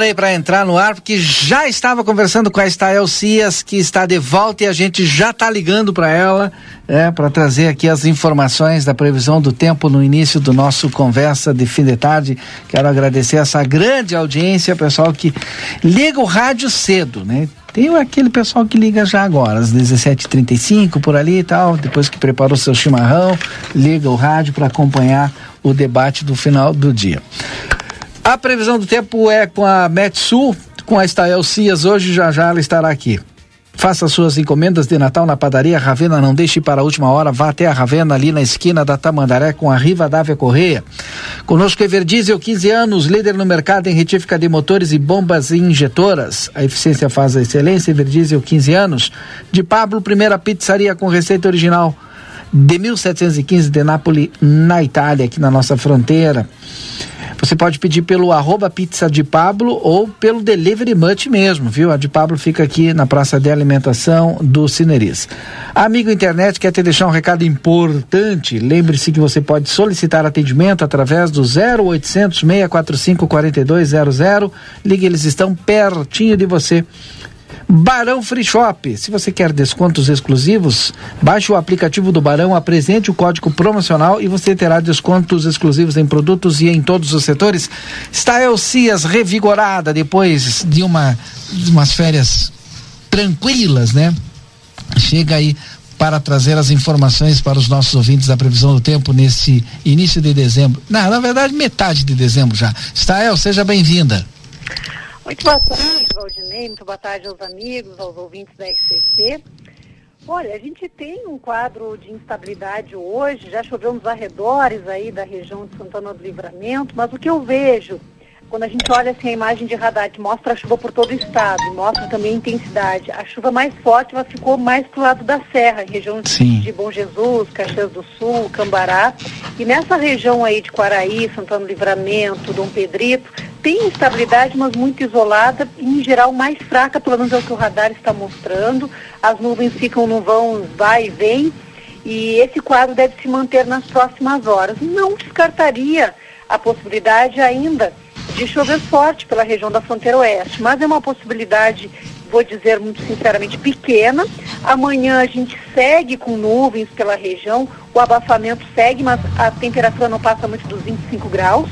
Demorei para entrar no ar porque já estava conversando com a Estael Cias, que está de volta e a gente já está ligando para ela, é, para trazer aqui as informações da previsão do tempo no início do nosso conversa de fim de tarde. Quero agradecer essa grande audiência, pessoal que liga o rádio cedo, né? Tem aquele pessoal que liga já agora, às 17h35 por ali e tal, depois que preparou seu chimarrão, liga o rádio para acompanhar o debate do final do dia. A previsão do tempo é com a Metsul, com a Estael Cias. Hoje, já já ela estará aqui. Faça suas encomendas de Natal na padaria Ravena, não deixe para a última hora, vá até a Ravena ali na esquina da Tamandaré com a Riva Dávia Correia. Conosco Everdiesel, 15 anos, líder no mercado em retífica de motores e bombas injetoras. A eficiência faz a excelência, Everdiesel, 15 anos. De Pablo, primeira pizzaria com receita original de 1715 de Nápoles, na Itália, aqui na nossa fronteira. Você pode pedir pelo arroba pizza de Pablo ou pelo Delivery Much mesmo, viu? A de Pablo fica aqui na praça de alimentação do Cineris. Amigo internet, quer te deixar um recado importante? Lembre-se que você pode solicitar atendimento através do 0800 645 4200. Ligue, eles estão pertinho de você. Barão Free Shop. Se você quer descontos exclusivos, baixe o aplicativo do Barão, apresente o código promocional e você terá descontos exclusivos em produtos e em todos os setores. Está Elcias revigorada depois de uma de umas férias tranquilas, né? Chega aí para trazer as informações para os nossos ouvintes da previsão do tempo nesse início de dezembro. Não, na verdade, metade de dezembro já. Stael, seja bem-vinda. Muito boa tarde, Valdinei. Muito boa tarde aos amigos, aos ouvintes da RCC. Olha, a gente tem um quadro de instabilidade hoje, já choveu nos arredores aí da região de Santana do Livramento, mas o que eu vejo, quando a gente olha assim a imagem de radar que mostra a chuva por todo o estado, mostra também a intensidade, a chuva mais forte ela ficou mais pro lado da serra, região Sim. de Bom Jesus, Caxias do Sul, Cambará, e nessa região aí de Quaraí, Santana do Livramento, Dom Pedrito, tem instabilidade, mas muito isolada em geral, mais fraca, pelo menos é o que o radar está mostrando. As nuvens ficam no vão, vai e vem, e esse quadro deve se manter nas próximas horas. Não descartaria a possibilidade ainda de chover forte pela região da fronteira oeste, mas é uma possibilidade, vou dizer muito sinceramente, pequena. Amanhã a gente segue com nuvens pela região, o abafamento segue, mas a temperatura não passa muito dos 25 graus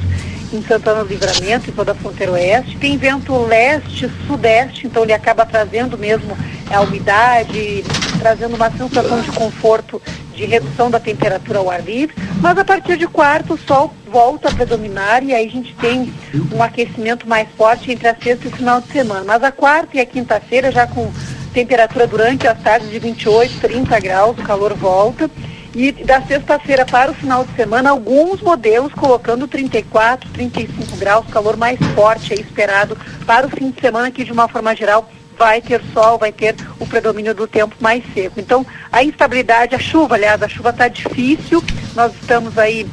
em Santana do Livramento, em toda a fronteira oeste. Tem vento leste-sudeste, então ele acaba trazendo mesmo a umidade, trazendo uma sensação de conforto, de redução da temperatura ao ar livre. Mas a partir de quarto, o sol volta a predominar e aí a gente tem um aquecimento mais forte entre a sexta e o final de semana. Mas a quarta e a quinta-feira já com temperatura durante as tardes de 28, 30 graus, o calor volta. E da sexta-feira para o final de semana, alguns modelos colocando 34, 35 graus, calor mais forte aí esperado para o fim de semana, que de uma forma geral vai ter sol, vai ter o predomínio do tempo mais seco. Então, a instabilidade, a chuva, aliás, a chuva está difícil, nós estamos aí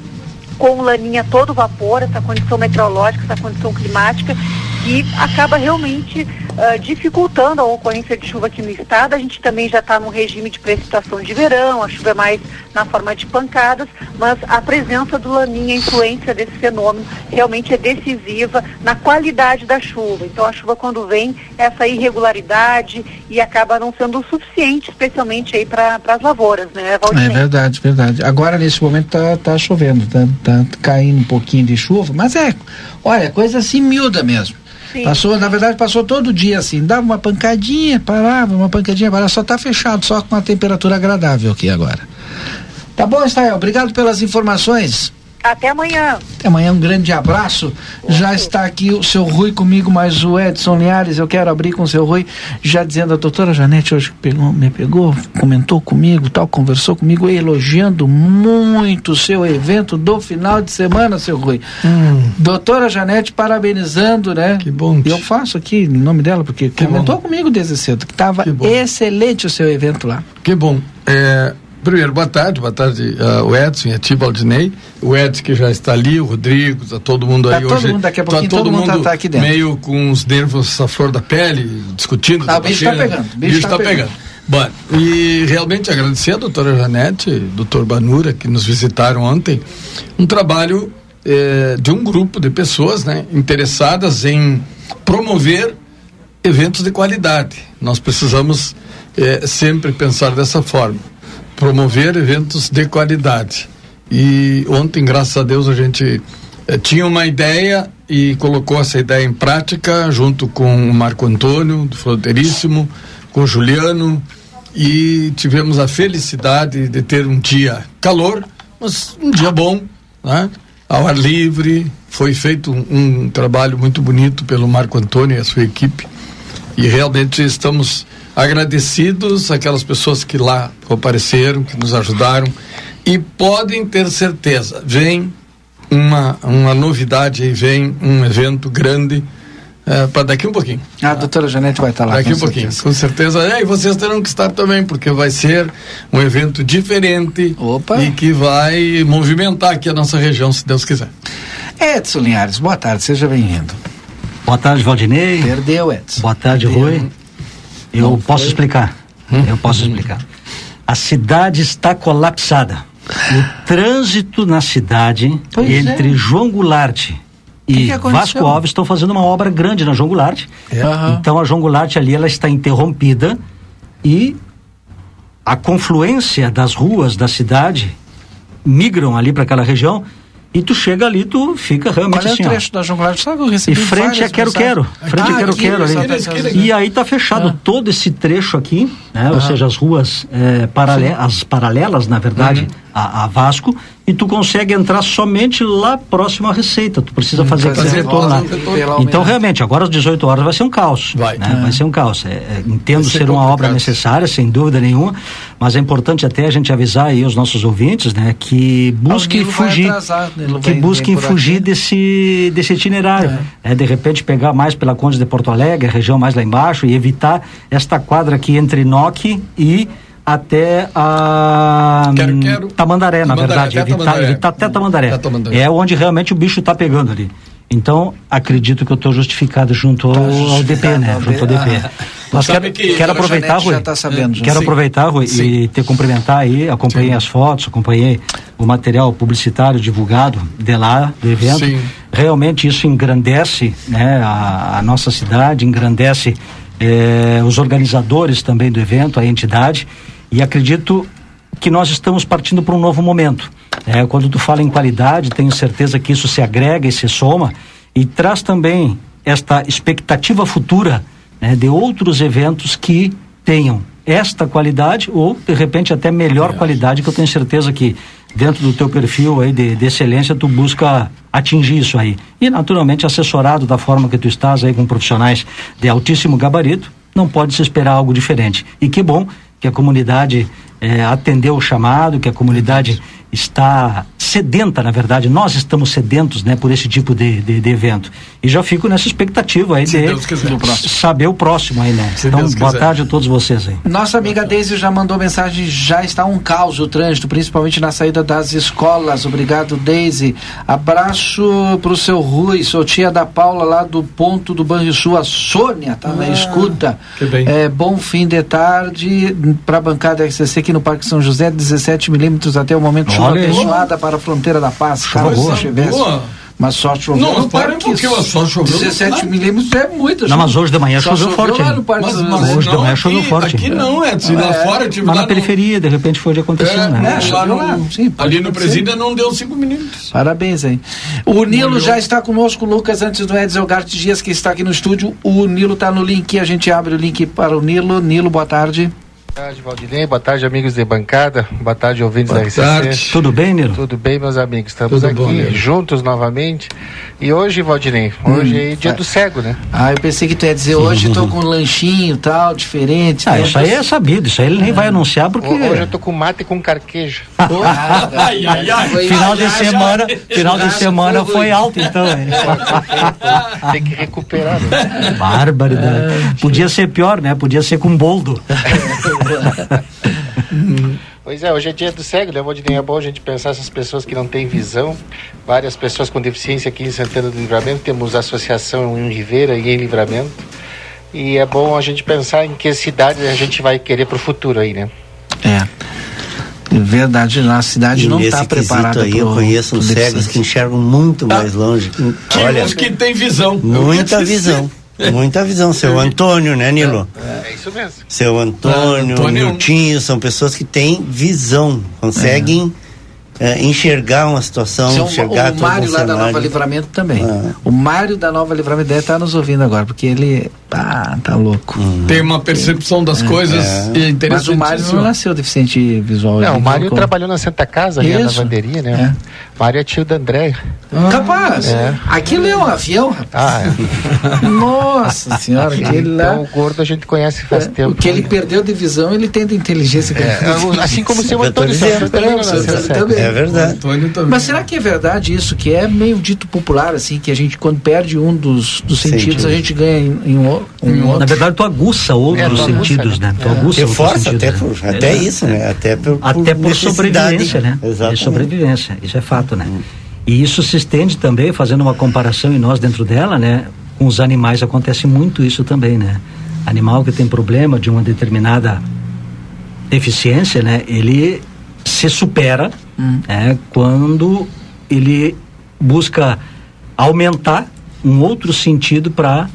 com laninha todo vapor, essa condição meteorológica, essa condição climática, que acaba realmente uh, dificultando a ocorrência de chuva aqui no estado. A gente também já está num regime de precipitação de verão, a chuva é mais na forma de pancadas, mas a presença do laninha, a influência desse fenômeno realmente é decisiva na qualidade da chuva. Então a chuva quando vem, essa irregularidade e acaba não sendo o suficiente, especialmente aí para as lavouras, né, Valdinei? É verdade, verdade. Agora nesse momento tá, tá chovendo, tá, tá caindo um pouquinho de chuva, mas é, olha, coisa assim miúda mesmo. Sim. Passou, na verdade, passou todo dia assim, dava uma pancadinha, parava, uma pancadinha, parava, só está fechado, só com uma temperatura agradável aqui agora. Tá bom, Estael, obrigado pelas informações. Até amanhã. Até amanhã, um grande abraço. Já está aqui o seu Rui comigo, mais o Edson Linhares. Eu quero abrir com o seu Rui, já dizendo a doutora Janete hoje pegou, me pegou, comentou comigo, tal, conversou comigo, elogiando muito o seu evento do final de semana, seu Rui. Hum. Doutora Janete, parabenizando, né? Que bom. Eu faço aqui em nome dela, porque que comentou bom. comigo desde cedo, que estava excelente o seu evento lá. Que bom. É, Primeiro, boa tarde, boa tarde uh, o Edson e a Tia Baldinei. O Edson que já está ali, o Rodrigo, está todo mundo tá aí todo hoje. Mundo, daqui a pouquinho tá todo, todo mundo, mundo tá, aqui dentro. meio com os nervos à flor da pele, discutindo. Ah, o bicho está pegando. O bicho está pegando. pegando. Bom, e realmente agradecer a doutora Janete, doutor Banura, que nos visitaram ontem. Um trabalho eh, de um grupo de pessoas né, interessadas em promover eventos de qualidade. Nós precisamos eh, sempre pensar dessa forma, promover eventos de qualidade. E ontem, graças a Deus, a gente eh, tinha uma ideia e colocou essa ideia em prática junto com o Marco Antônio, do Fronteiríssimo, com o Juliano, e tivemos a felicidade de ter um dia calor, mas um dia bom, né? ao ar livre. Foi feito um, um trabalho muito bonito pelo Marco Antônio e a sua equipe. E realmente estamos agradecidos àquelas pessoas que lá apareceram, que nos ajudaram. E podem ter certeza, vem uma, uma novidade aí, vem um evento grande é, para daqui um pouquinho. A doutora Janete vai estar lá. Daqui um pouquinho, certeza. com certeza. É, e vocês terão que estar também, porque vai ser um evento diferente Opa. e que vai movimentar aqui a nossa região, se Deus quiser. Edson Linhares, boa tarde, seja bem-vindo. Boa tarde, Valdinei. Perdeu, Edson. Boa tarde, Perdeu. Rui. Eu Não posso foi? explicar. Hum? Eu posso explicar. A cidade está colapsada. O trânsito na cidade pois entre é. João Goulart e que que Vasco Alves estão fazendo uma obra grande na João Goulart. É. Então a João Goulart ali ela está interrompida e a confluência das ruas da cidade migram ali para aquela região e tu chega ali, tu fica realmente Qual é assim, o trecho ó. da João? Sabe eu recebi E frente a Quero Quero. Frente ah, a Quero aqui, Quero ali. E aí tá fechado ah. todo esse trecho aqui, né? Ah. Ou seja, as ruas é, paralelas, as paralelas, na verdade, uhum. a, a Vasco, e tu consegue entrar somente lá próximo à Receita. Tu precisa hum, fazer aquele retorno lá. Então, realmente, agora às 18 horas vai ser um caos. Vai. Né? É. Vai ser um caos. É, é, entendo ser, ser uma obra necessária, sem dúvida nenhuma, mas é importante até a gente avisar aí os nossos ouvintes, né, que busquem fugir, atrasar, que busquem fugir desse, desse itinerário. É. é. de repente pegar mais pela Conde de Porto Alegre, a região mais lá embaixo, e evitar esta quadra aqui entre Noque e até a quero, quero. Tamandaré, na verdade. Até evitar, Tamandaré. evitar até Tamandaré. até Tamandaré. É onde realmente o bicho está pegando ali. Então, acredito que eu estou justificado junto ao, tá ao DP, né? Junto ao DP. Ah, Mas quero, que quero aproveitar, Rui. Tá sabendo, quero sim. aproveitar, Rui, sim. e te cumprimentar aí. Acompanhei sim. as fotos, acompanhei o material publicitário divulgado de lá, do evento. Sim. Realmente isso engrandece né, a, a nossa cidade, engrandece eh, os organizadores também do evento, a entidade. E acredito que nós estamos partindo para um novo momento. É, quando tu fala em qualidade, tenho certeza que isso se agrega e se soma e traz também esta expectativa futura né, de outros eventos que tenham esta qualidade ou de repente até melhor é. qualidade que eu tenho certeza que dentro do teu perfil aí de, de, excelência tu busca atingir isso aí e naturalmente assessorado da forma que tu estás aí com profissionais de altíssimo gabarito não pode se esperar algo diferente e que bom que a comunidade é, atendeu o chamado, que a comunidade está sedenta, na verdade, nós estamos sedentos, né, por esse tipo de, de, de evento. E já fico nessa expectativa aí Se de saber o próximo aí, né? Se então, Deus boa quiser. tarde a todos vocês aí. Nossa amiga Deise já mandou mensagem, já está um caos o trânsito, principalmente na saída das escolas. Obrigado, Deise. Abraço pro seu Rui, sou tia da Paula lá do ponto do Banrisul, a Sônia tá ah, na escuta. Que bem. É, bom fim de tarde para a bancada RCC aqui no Parque São José, 17 milímetros até o momento chuva abençoada para a fronteira da paz. Chuva boa. boa. Mas só choveu. Não, para um pouquinho, só choveu. 17 milímetros é muito. Não, mas hoje de manhã choveu, forte. Lá mas, mas hoje de manhã choveu forte. Aqui não, é. Se lá é. fora, tipo, mas na periferia, de repente foi de acontecer, é, né? É, lá no, sim, ali no presídio não deu 5 milímetros. Parabéns aí. O Nilo já está conosco, Lucas, antes do Edson Garte Dias, que está aqui no estúdio. O Nilo está no link, a gente abre o link para o Nilo. Nilo, boa tarde. Boa tarde, Valdinei. Boa tarde, amigos de bancada. Boa tarde, ouvintes Boa da RCC. Tarde. Tudo bem, Nilo? Tudo bem, meus amigos. Estamos Tudo aqui bom, juntos novamente. E hoje, Valdinei, hoje hum. é dia do cego, né? Ah, eu pensei que tu ia dizer hoje estou com um lanchinho tal, diferente. Ah, né? isso aí é sabido, isso aí ele nem vai anunciar porque. Hoje eu tô com mate com carquejo. ai, ai, ai. Final de semana, final de semana foi alto, então. Tem que recuperar. Né? Barbaridade. Podia ser pior, né? Podia ser com boldo. Pois é, hoje é dia do cego, né, Valdinei? É bom a gente pensar essas pessoas que não têm visão. Várias pessoas com deficiência aqui em Santana do Livramento. Temos associação em Ribeira e em Livramento. E é bom a gente pensar em que cidade a gente vai querer para o futuro aí, né? É. Verdade, na cidade não está preparada. Aí pro, eu conheço uns cegos que enxergam muito tá. mais longe. Que Olha, que tem visão. Muita visão. Muita visão, seu Antônio, né, Nilo? É, é isso mesmo. Seu Antônio, é, Antônio Niltinho, são pessoas que têm visão, conseguem é é, enxergar uma situação, Seu, enxergar O Mário lá da Nova Livramento também. Ah. O Mário da Nova Livramento deve estar nos ouvindo agora, porque ele ah, tá louco. Hum. Tem uma percepção das é. coisas é. Mas o Mário não nasceu deficiente visual. Não, o Mário trabalhou na Santa Casa, ali na lavanderia, né? É. Mário é tio da André. Ah, capaz. É. Aquilo é um avião, rapaz. Ah, é. Nossa senhora, aquele lá. Então, o gordo a gente conhece faz é. tempo. O que ele perdeu de visão, ele tem de inteligência. É. Assim como o seu Antônio também. É verdade. Mas será que é verdade isso, que é meio dito popular, assim, que a gente, quando perde um dos, dos sentidos, a gente ganha em, em, em outro? Na verdade, tu aguça outros é, sentidos, né? Tu aguça é. Reforça até, né? por, até isso, né? Até por, até por sobrevivência, né? Exatamente. sobrevivência, isso é fato, né? Hum. E isso se estende também, fazendo uma comparação em nós dentro dela, né? Com os animais acontece muito isso também, né? Animal que tem problema de uma determinada deficiência, né? Ele se supera hum. é, quando ele busca aumentar um outro sentido para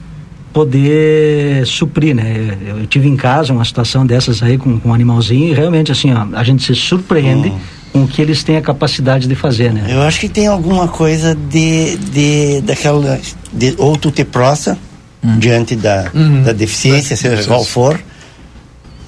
poder suprir, né? Eu, tive em casa uma situação dessas aí com, com um animalzinho e realmente assim, ó, a gente se surpreende hum. com o que eles têm a capacidade de fazer, né? Eu acho que tem alguma coisa de, de daquela de ou tu te prostra hum. diante da, uhum. da deficiência, seja qual for,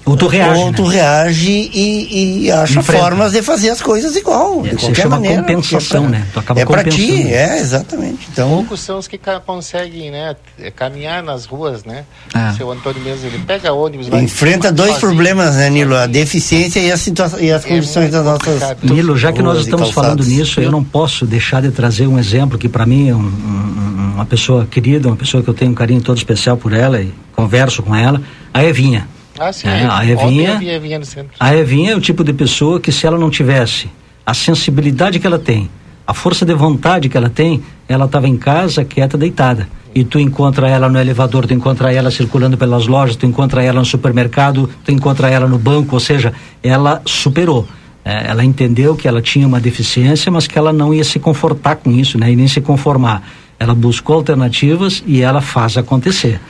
ou tu reage. Ou tu né? reage e, e acha Enfrenta. formas de fazer as coisas igual. É, de qualquer chama maneira. compensação, né? Tu acaba é para ti, é, exatamente. Então, Poucos são os que conseguem, né? Caminhar nas ruas, né? Ah. Seu Antônio mesmo, ele pega ônibus. Vai Enfrenta dois sozinho, problemas, né, Nilo? A deficiência e, a situação, e as é condições das nossas. Nilo, já que nós estamos falando nisso, eu não posso deixar de trazer um exemplo que para mim é um, um, uma pessoa querida, uma pessoa que eu tenho um carinho todo especial por ela e converso com ela, a Evinha. Ah, sim. É, a Evinha, Evinha no centro. A Evinha é o tipo de pessoa que se ela não tivesse a sensibilidade que ela tem, a força de vontade que ela tem, ela estava em casa, quieta, deitada. E tu encontra ela no elevador, tu encontra ela circulando pelas lojas, tu encontra ela no supermercado, tu encontra ela no banco, ou seja, ela superou. É, ela entendeu que ela tinha uma deficiência, mas que ela não ia se confortar com isso, né? E nem se conformar. Ela buscou alternativas e ela faz acontecer.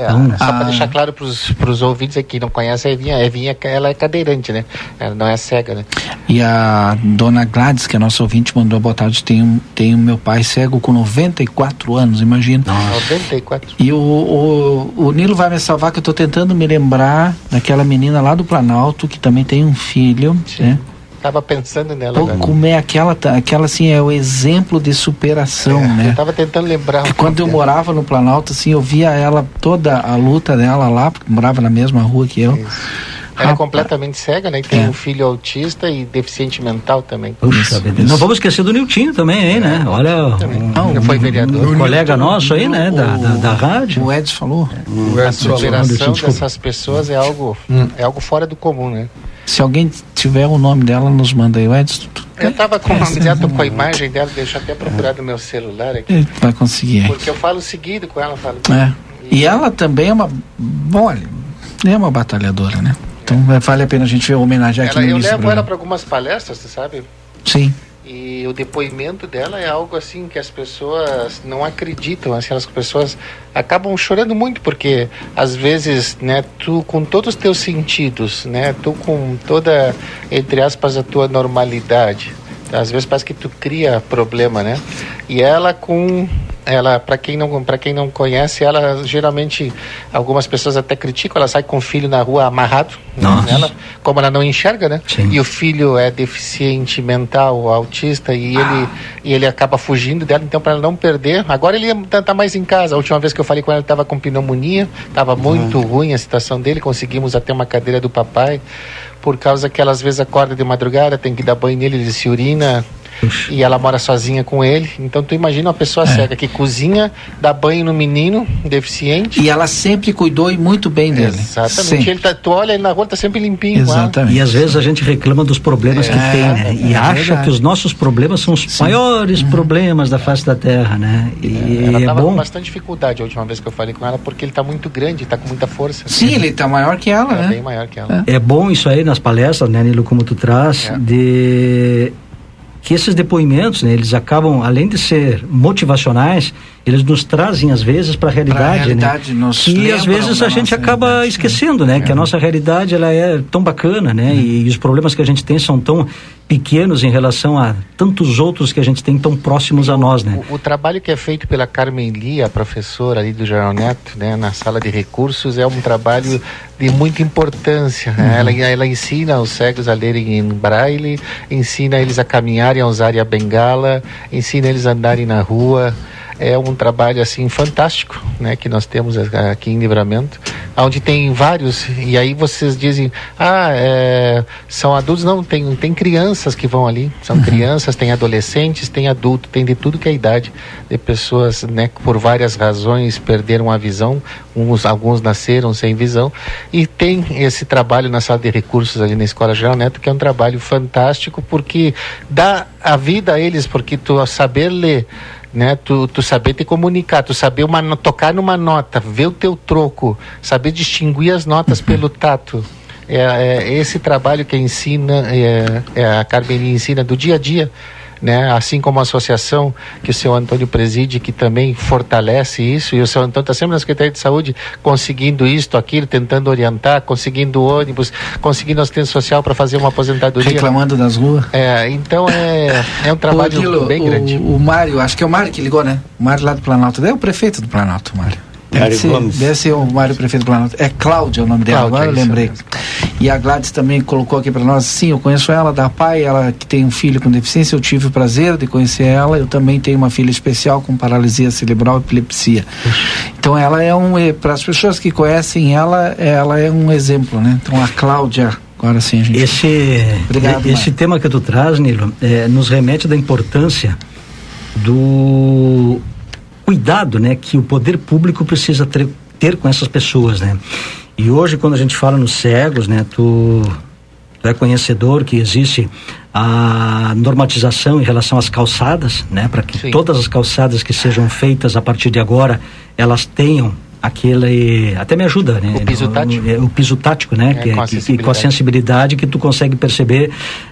É, então, só para deixar claro para os ouvintes aqui que não conhecem a Evinha, a Evinha ela é cadeirante, né? Ela não é cega, né? E a dona Gladys, que é nossa ouvinte, mandou boa tarde, tem, um, tem o meu pai cego com 94 anos, imagina. 94. E o, o, o Nilo vai me salvar que eu estou tentando me lembrar daquela menina lá do Planalto que também tem um filho, Sim. né? Tava pensando nela. Pô, como é aquela, aquela assim, é o exemplo de superação, é, né? Eu tava tentando lembrar. Quando eu dela. morava no Planalto, assim, eu via ela, toda a luta dela lá, porque morava na mesma rua que eu. Isso. Ela é completamente cega, né? E tem é. um filho autista e deficiente mental também. Puxa vida. Não vamos esquecer do Niltinho também, aí, né? Olha, um, um, foi vereador. Um, colega nosso aí, né? Da, da, da, rádio. O Edson falou. É. A superação dessas pessoas é algo, hum. é algo fora do comum, né? Se alguém tiver o nome dela, nos manda aí, o Edson. Eu tava com o nome dela, com a imagem dela, deixa eu até procurar no meu celular aqui. Vai conseguir. Porque eu falo seguido com ela, falo. É. E ela também é uma. Olha, é uma batalhadora, né? Então é. vale a pena a gente homenagear ela, aqui no Eu levo ela para algumas palestras, você sabe? Sim. E o depoimento dela é algo assim que as pessoas não acreditam, assim, as pessoas acabam chorando muito porque às vezes, né, tu com todos os teus sentidos, né, tu com toda entre aspas a tua normalidade, às vezes parece que tu cria problema, né? E ela com ela para quem não para quem não conhece ela geralmente algumas pessoas até criticam ela sai com o filho na rua amarrado né, ela como ela não enxerga né Sim. e o filho é deficiente mental autista e ah. ele e ele acaba fugindo dela então para não perder agora ele tá, mais em casa a última vez que eu falei com ela ele estava com pneumonia estava muito uhum. ruim a situação dele conseguimos até uma cadeira do papai por causa que ela às vezes acorda de madrugada tem que dar banho nele ele se urina e ela mora sozinha com ele. Então tu imagina uma pessoa é. cega que cozinha, dá banho no menino deficiente. E ela sempre cuidou e muito bem dele. Exatamente. Ele tá, tu olha ele na rua, tá sempre limpinho. Exatamente. E às vezes a gente reclama dos problemas é. que tem, né? E é acha verdade. que os nossos problemas são os Sim. maiores uhum. problemas da face da terra, né? E ela é tava bom. com bastante dificuldade a última vez que eu falei com ela, porque ele tá muito grande, tá com muita força. Sim, ele tá maior que ela, é né? bem maior que ela. É. é bom isso aí nas palestras, né, Nilo, como tu traz, é. de que esses depoimentos, né, eles acabam, além de ser motivacionais, eles nos trazem às vezes para a realidade, realidade né? que às vezes a gente acaba esquecendo, né? É. Que a nossa realidade ela é tão bacana, né? Uhum. E, e, os problemas que a gente tem são tão pequenos em relação a tantos outros que a gente tem tão próximos a nós, né? O, o trabalho que é feito pela Carmen Lia, a professora ali do Jornal Neto, né, na sala de recursos, é um trabalho de muita importância. Né? Uhum. Ela, ela ensina os cegos a lerem em braille, ensina eles a caminharem, a usarem a bengala, ensina eles a andarem na rua é um trabalho assim fantástico, né, que nós temos aqui em Livramento, onde tem vários e aí vocês dizem, ah, é, são adultos, não tem tem crianças que vão ali, são uhum. crianças, tem adolescentes, tem adulto, tem de tudo que é idade de pessoas, né, que por várias razões perderam a visão, uns alguns nasceram sem visão e tem esse trabalho na sala de recursos ali na Escola Geral Neto que é um trabalho fantástico porque dá a vida a eles, porque tu saber ler né? Tu, tu saber te comunicar, tu saber uma, tocar numa nota, ver o teu troco, saber distinguir as notas pelo tato. É, é esse trabalho que ensina, é, é a Carmen ensina do dia a dia né? Assim como a associação que o senhor Antônio preside, que também fortalece isso, e o senhor Antônio está sempre na Secretaria de Saúde conseguindo isto, aquilo, tentando orientar, conseguindo ônibus, conseguindo assistência social para fazer uma aposentadoria. Reclamando nas ruas. É, então é, é um trabalho bem o, grande. O Mário, acho que é o Mário que ligou, né? O Mário lá do Planalto, é o prefeito do Planalto, Mário. Mário ser. Deve ser o Mário Prefeito do Planalto. É Cláudia o nome dela, Cláudia, agora eu lembrei. E a Gladys também colocou aqui para nós, sim, eu conheço ela da pai, ela que tem um filho com deficiência, eu tive o prazer de conhecer ela, eu também tenho uma filha especial com paralisia cerebral e epilepsia. Então ela é um, eh, para as pessoas que conhecem ela, ela é um exemplo, né? Então a Cláudia Agora sim, gente. Esse, Obrigado, esse tema que tu traz, Nilo, é, nos remete da importância do cuidado, né, que o poder público precisa ter, ter com essas pessoas, né? E hoje quando a gente fala nos cegos, né, tu, tu é conhecedor que existe a normatização em relação às calçadas, né, para que Sim. todas as calçadas que sejam feitas a partir de agora, elas tenham aquele até me ajuda né o piso tático o, o piso tático né é, que, com, a que, com a sensibilidade que tu consegue perceber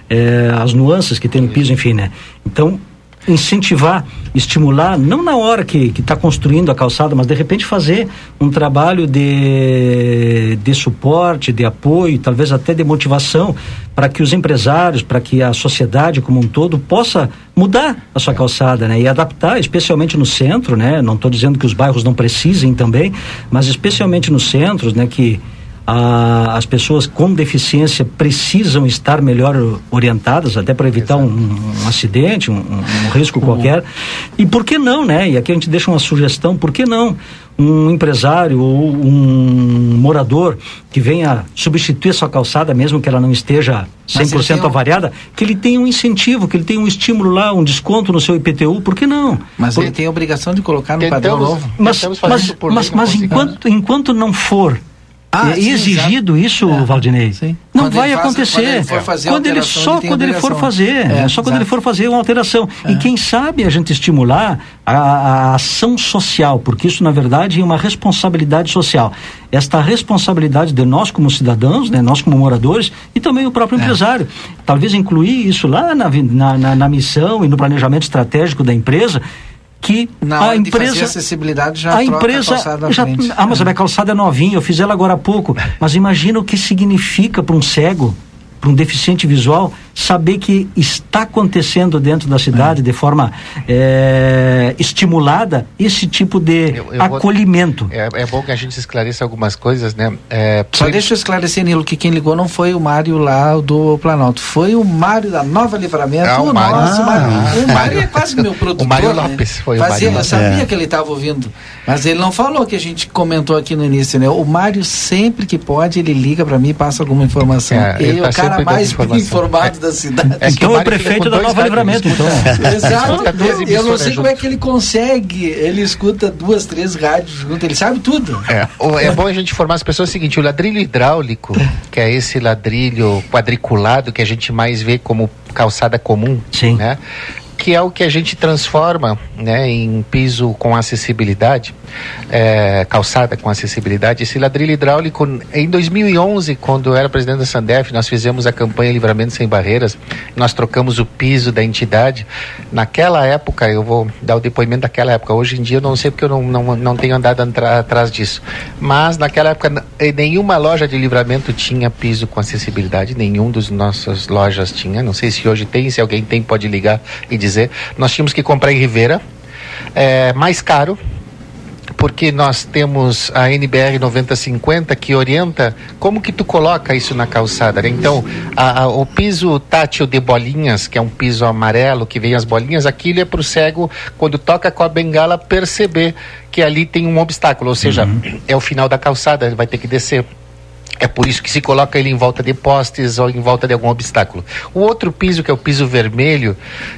é, as nuances que tem no piso enfim né então incentivar, estimular, não na hora que está construindo a calçada, mas de repente fazer um trabalho de, de suporte, de apoio, talvez até de motivação, para que os empresários, para que a sociedade como um todo possa mudar a sua calçada, né? E adaptar, especialmente no centro, né? Não estou dizendo que os bairros não precisem também, mas especialmente nos centros, né? Que a, as pessoas com deficiência precisam estar melhor orientadas, até para evitar um, um, acidente, um, um risco uhum. qualquer. E por que não, né? E aqui a gente deixa uma sugestão, por que não um empresário ou um morador que venha substituir a sua calçada, mesmo que ela não esteja 100% avariada, que ele tenha um incentivo, que ele tenha um estímulo lá, um desconto no seu IPTU, por que não? Mas por... ele tem a obrigação de colocar no Tentamos, padrão novo. Mas, mas, mas, mas enquanto, enquanto não for ah, é exigido isso, é. Valdinei. Sim. Não quando vai faz, acontecer. Quando ele, quando ele só quando ele for fazer, é, só quando ele for fazer uma alteração. E é. quem sabe a gente estimular a, a, ação social, porque isso na verdade é uma responsabilidade social. Esta responsabilidade de nós como cidadãos, né, nós como moradores e também o próprio é. empresário. Talvez incluir isso lá na, na, na, na missão e no planejamento estratégico da empresa que Na a empresa acessibilidade já a empresa a já, ah mas a minha calçada é novinha eu fiz ela agora há pouco. Mas imagina o que significa para um cego para um deficiente visual saber que está acontecendo dentro da cidade é. de forma é, estimulada esse tipo de eu, eu acolhimento. Vou, é, é, bom que a gente esclareça algumas coisas, né? É, Só deixa eu esclarecer, Nilo, que quem ligou não foi o Mário lá do Planalto, foi o Mário da Nova Livramento. Ah, o, Mário. Nossa, ah, Mário. o Mário é quase meu produtor. O Mário? Lopes né? foi Fazia, o Mário. Eu sabia é. que ele estava ouvindo, mas ele não falou que a gente comentou aqui no início, né? O Mário sempre que pode ele liga para mim e passa alguma informação. É, ele, ele tá o cara mais informado da da cidade. É então é o prefeito da Nova Livramento, então. Exato. Eu não sei como é que ele consegue. Ele escuta duas, três rádios junto, ele sabe tudo. É, é bom a gente informar as pessoas o seguinte: o ladrilho hidráulico, que é esse ladrilho quadriculado que a gente mais vê como calçada comum, Sim. né? Que é o que a gente transforma né, em piso com acessibilidade, é, calçada com acessibilidade. Esse ladrilho hidráulico, em 2011, quando eu era presidente da Sandef, nós fizemos a campanha Livramento Sem Barreiras, nós trocamos o piso da entidade. Naquela época, eu vou dar o depoimento daquela época, hoje em dia eu não sei porque eu não, não, não tenho andado atrás disso, mas naquela época nenhuma loja de livramento tinha piso com acessibilidade, nenhum dos nossas lojas tinha, não sei se hoje tem, se alguém tem pode ligar e dizer dizer, nós tínhamos que comprar em Rivera, é, mais caro, porque nós temos a NBR 9050 que orienta como que tu coloca isso na calçada. Né? Então, a, a, o piso tátil de bolinhas, que é um piso amarelo que vem as bolinhas, aquilo é para o cego, quando toca com a bengala, perceber que ali tem um obstáculo, ou seja, uhum. é o final da calçada, ele vai ter que descer. É por isso que se coloca ele em volta de postes ou em volta de algum obstáculo. O outro piso, que é o piso vermelho,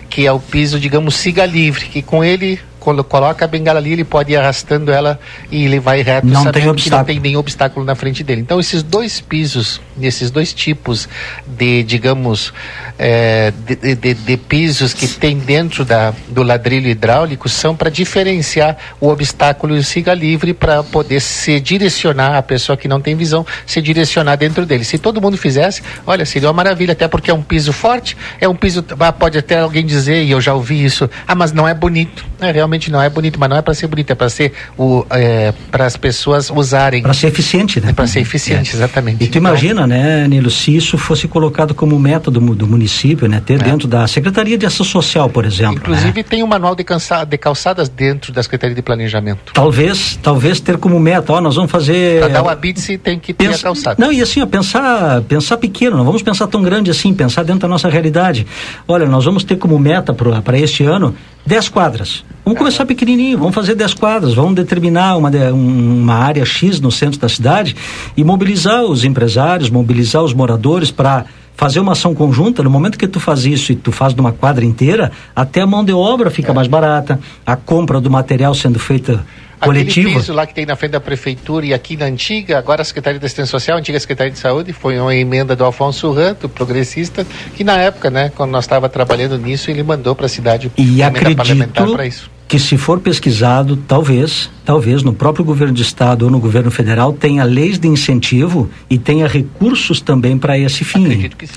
que é o piso, digamos, siga livre, que com ele coloca a bengala ali, ele pode ir arrastando ela e ele vai reto, não sabendo tem que não tem nenhum obstáculo na frente dele. Então, esses dois pisos, esses dois tipos de, digamos, é, de, de, de, pisos que tem dentro da, do ladrilho hidráulico são para diferenciar o obstáculo e o siga livre para poder se direcionar, a pessoa que não tem visão, se direcionar dentro dele. Se todo mundo fizesse, olha, seria uma maravilha, até porque é um piso forte, é um piso, ah, pode até alguém dizer, e eu já ouvi isso, ah, mas não é bonito. É realmente realmente não é bonito, mas não é para ser bonito, é para ser o é, para as pessoas usarem. Para ser eficiente, né? É para ser eficiente, é. exatamente. E tu então, imagina, né, Nilo, se isso fosse colocado como meta do, do município, né, ter é. dentro da Secretaria de Ação Social, por exemplo. Inclusive né? tem um manual de, cansa, de calçadas dentro da Secretaria de Planejamento. Talvez, talvez ter como meta, ó, nós vamos fazer. Para dar o habite tem que ter Pensa... a calçada. Não, e assim, ó, pensar, pensar pequeno, não vamos pensar tão grande assim, pensar dentro da nossa realidade. Olha, nós vamos ter como meta para este ano 10 quadras. Vamos começar pequenininho, vamos fazer 10 quadras, vamos determinar uma, uma área X no centro da cidade e mobilizar os empresários, mobilizar os moradores para fazer uma ação conjunta, no momento que tu faz isso e tu faz de uma quadra inteira, até a mão de obra fica é. mais barata, a compra do material sendo feita coletiva. Aquele piso lá que tem na frente da prefeitura e aqui na antiga, agora a Secretaria da Assistência Social, a antiga Secretaria de Saúde, foi uma emenda do Alfonso Ranto, progressista, que na época, né, quando nós estava trabalhando nisso, ele mandou para a cidade e acredito para isso. Que se for pesquisado, talvez, talvez no próprio governo de estado ou no governo federal tenha leis de incentivo e tenha recursos também para esse fim. Acredito que sim.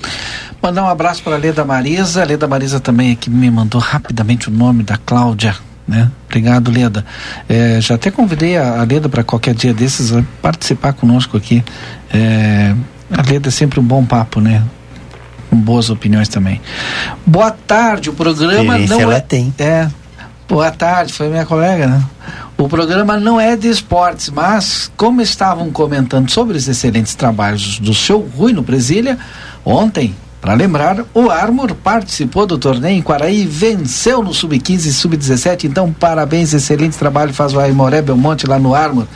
Mandar um abraço para a Leda Marisa. A Leda Marisa também aqui me mandou rapidamente o nome da Cláudia né? Obrigado, Leda. É, já até convidei a, a Leda para qualquer dia desses participar conosco aqui. É, a Leda é sempre um bom papo, né? Com boas opiniões também. Boa tarde, o programa não ela é. tem. É. Boa tarde, foi minha colega, né? O programa não é de esportes, mas como estavam comentando sobre os excelentes trabalhos do seu Rui no Brasília, ontem para lembrar, o Armor participou do torneio em Quaraí e venceu no Sub-15 e Sub-17. Então, parabéns, excelente trabalho faz o Aimoré Belmonte lá no Armor.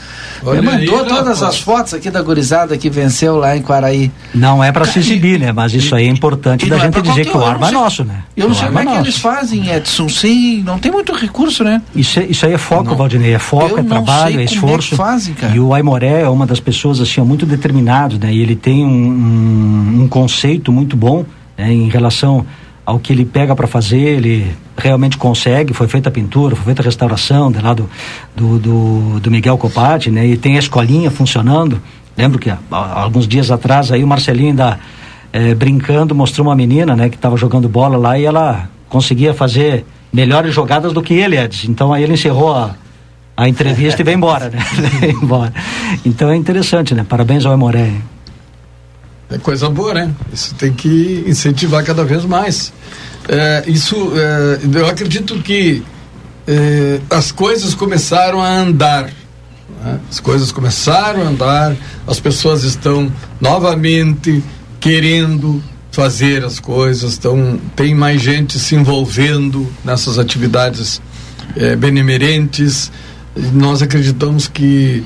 Ele mandou aí, todas as fotos aqui da gurizada que venceu lá em Quaraí. Não é para se exibir, né? Mas isso aí é importante da é gente dizer que o Armor é nosso, né? Eu não sei como é, é que eles fazem, Edson. Sim, não tem muito recurso, né? Isso, é, isso aí é foco, Valdinei. É foco, é trabalho, é esforço. É fazem, cara. E o Aimoré é uma das pessoas assim, muito determinado, né? E ele tem um, um, um conceito muito bom né, em relação ao que ele pega para fazer, ele realmente consegue. Foi feita a pintura, foi feita a restauração de lá do, do, do, do Miguel Copati, né? E tem a escolinha funcionando. Lembro que há, alguns dias atrás aí o Marcelinho ainda é, brincando mostrou uma menina, né? Que estava jogando bola lá e ela conseguia fazer melhores jogadas do que ele, Edson. Então aí ele encerrou a, a entrevista e veio embora, né? embora. Então é interessante, né? Parabéns ao Emoré. É coisa boa, né? Isso tem que incentivar cada vez mais. É, isso, é, eu acredito que é, as coisas começaram a andar. Né? As coisas começaram a andar, as pessoas estão novamente querendo fazer as coisas, estão, tem mais gente se envolvendo nessas atividades é, benemerentes. Nós acreditamos que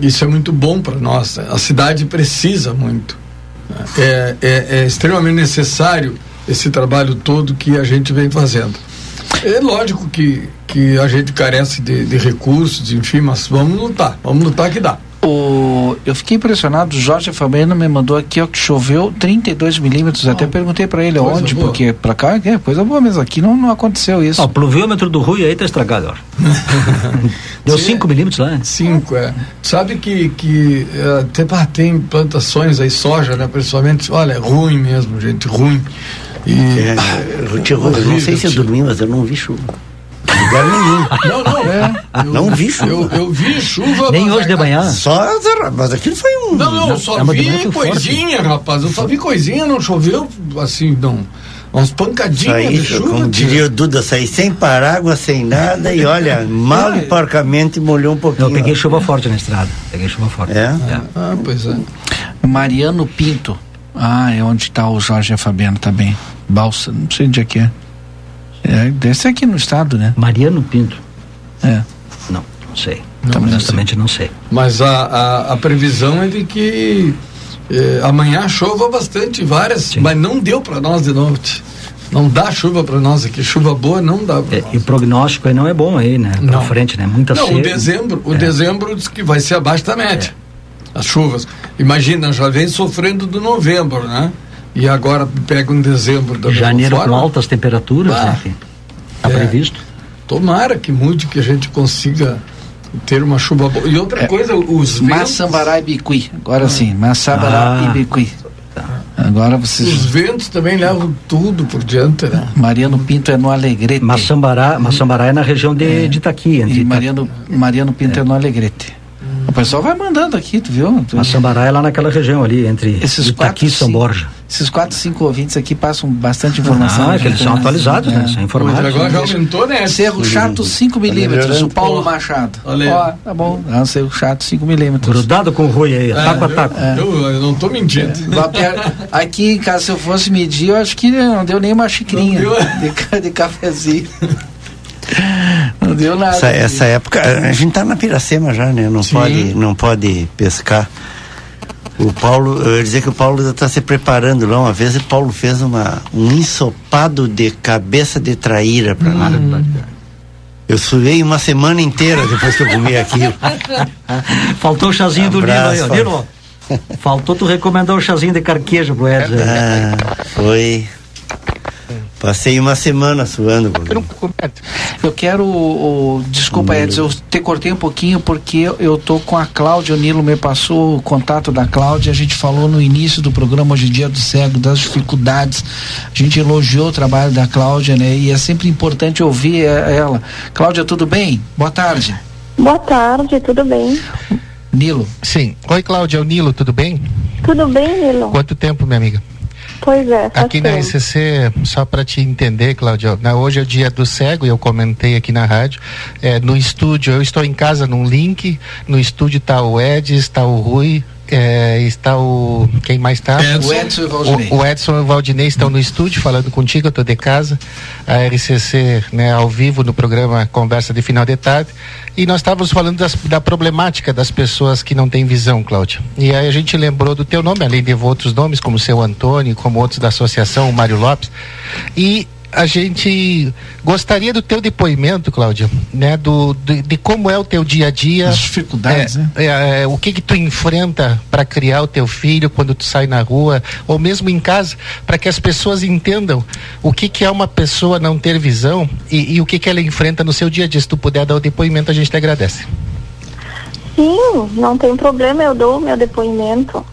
isso é muito bom para nós. A cidade precisa muito é, é, é extremamente necessário esse trabalho todo que a gente vem fazendo. É lógico que, que a gente carece de, de recursos, enfim, mas vamos lutar, vamos lutar que dá. O, eu fiquei impressionado, o Jorge Fabiano me mandou aqui ó, que choveu 32 milímetros. Até perguntei para ele coisa onde, boa. porque para cá é coisa boa mesmo. Aqui não, não aconteceu isso. o pluviômetro do Rui aí tá estragado, ó. Deu 5 milímetros lá, 5, é. Sabe que, que uh, tem, ah, tem plantações aí, soja, né? Principalmente, olha, é ruim mesmo, gente, ruim. E, é, eu, eu, eu não sei se eu dormi, mas eu não vi chuva lugar nenhum. Não, não. É, eu, não vi chuva. Eu, eu vi chuva. Nem hoje de manhã. Só, mas aquilo foi um. Não, não, eu só é vi coisinha, forte. rapaz. Eu só vi coisinha, não choveu assim, não. Umas pancadinhas saí, de chuva. Como diria o Duda, saí sem parágua, sem nada e olha, mal e porcamente molhou um pouquinho. Eu peguei chuva forte na estrada. Peguei chuva forte. É? é. Ah, pois é. Mariano Pinto. Ah, é onde está o Jorge Fabiano também. Balsa, não sei onde é que é. É, desse aqui no estado, né? Mariano Pinto. É. Não, não sei. Não, honestamente não sei. Mas a, a, a, previsão é de que eh, amanhã chova bastante, várias, Sim. mas não deu para nós de novo. Não dá chuva para nós aqui, chuva boa não dá é, E o prognóstico aí não é bom aí, né? Pra não. frente, né? Muita Não, o dezembro, o é. dezembro diz que vai ser abaixo da média. É. As chuvas. Imagina, já vem sofrendo do novembro, né? E agora pega um dezembro da Janeiro com altas temperaturas, ah, enfim. Está é, previsto? Tomara que mude, que a gente consiga ter uma chuva boa. E outra é, coisa, os Massambará e Bicuí. Agora ah. sim, Massambará ah. e Bicuí. Tá. Agora vocês. Os ventos também levam tudo por diante, né? Mariano Pinto é no Alegrete. Massambará, Massambará é na região de, é. de Itaqui. E Mariano, Mariano Pinto é, é no Alegrete. O pessoal vai mandando aqui, tu viu? Tu... Massambará é lá naquela região ali, entre esses Itaqui e São Borja. Esses quatro, cinco ouvintes aqui passam bastante informação. Ah, é que eles são atualizados, né? São informados. agora já aumentou, né? Cerro Chato 5 milímetros, o Paulo Machado. Ó, tá bom. É um cerro chato 5 milímetros. Grudado com o Rui aí, é, taco a taco. É. Eu, eu, não tô mentindo. Aqui, caso eu fosse medir, eu acho que não deu nem uma xicrinha de, de cafezinho. Não deu nada. Essa, essa, época, a gente tá na Piracema já, né? Não, pode, não pode pescar. O Paulo, eu ia dizer que o Paulo está se preparando lá. Uma vez o Paulo fez uma, um ensopado de cabeça de traíra para nós. Hum. Eu suei uma semana inteira depois que eu comi aquilo. Faltou o chazinho um do Nilo aí, ó. Nilo, faltou tu recomendar o chazinho de carquejo pro Edson. Ah, foi. Passei uma semana suando. Eu quero, o, desculpa hum. Edson, eu te cortei um pouquinho porque eu, eu tô com a Cláudia, o Nilo me passou o contato da Cláudia, a gente falou no início do programa Hoje em Dia do Cego, das dificuldades, a gente elogiou o trabalho da Cláudia, né? E é sempre importante ouvir ela. Cláudia, tudo bem? Boa tarde. Boa tarde, tudo bem? Nilo. Sim. Oi, Cláudia, é o Nilo, tudo bem? Tudo bem, Nilo. Quanto tempo, minha amiga? Pois é. Aqui na RCC, só para te entender, Cláudia, né, hoje é o dia do cego, e eu comentei aqui na rádio. É, no estúdio, eu estou em casa num link, no estúdio está o Ed, está o Rui, é, está o. Quem mais está? O Edson e o Valdinei. O, o, Edson e o Valdinei estão no estúdio falando contigo, eu estou de casa. A RCC né, ao vivo no programa Conversa de Final de Tarde. E nós estávamos falando das, da problemática das pessoas que não têm visão, Cláudia. E aí a gente lembrou do teu nome, além de outros nomes, como o seu Antônio, como outros da associação, o Mário Lopes. E a gente gostaria do teu depoimento, Cláudia, né, do, de, de, como é o teu dia a dia, as dificuldades, é, né? É, é, o que que tu enfrenta para criar o teu filho quando tu sai na rua ou mesmo em casa, para que as pessoas entendam o que que é uma pessoa não ter visão e, e o que que ela enfrenta no seu dia a dia. Se tu puder dar o depoimento, a gente te agradece. Sim, não tem problema, eu dou o meu depoimento.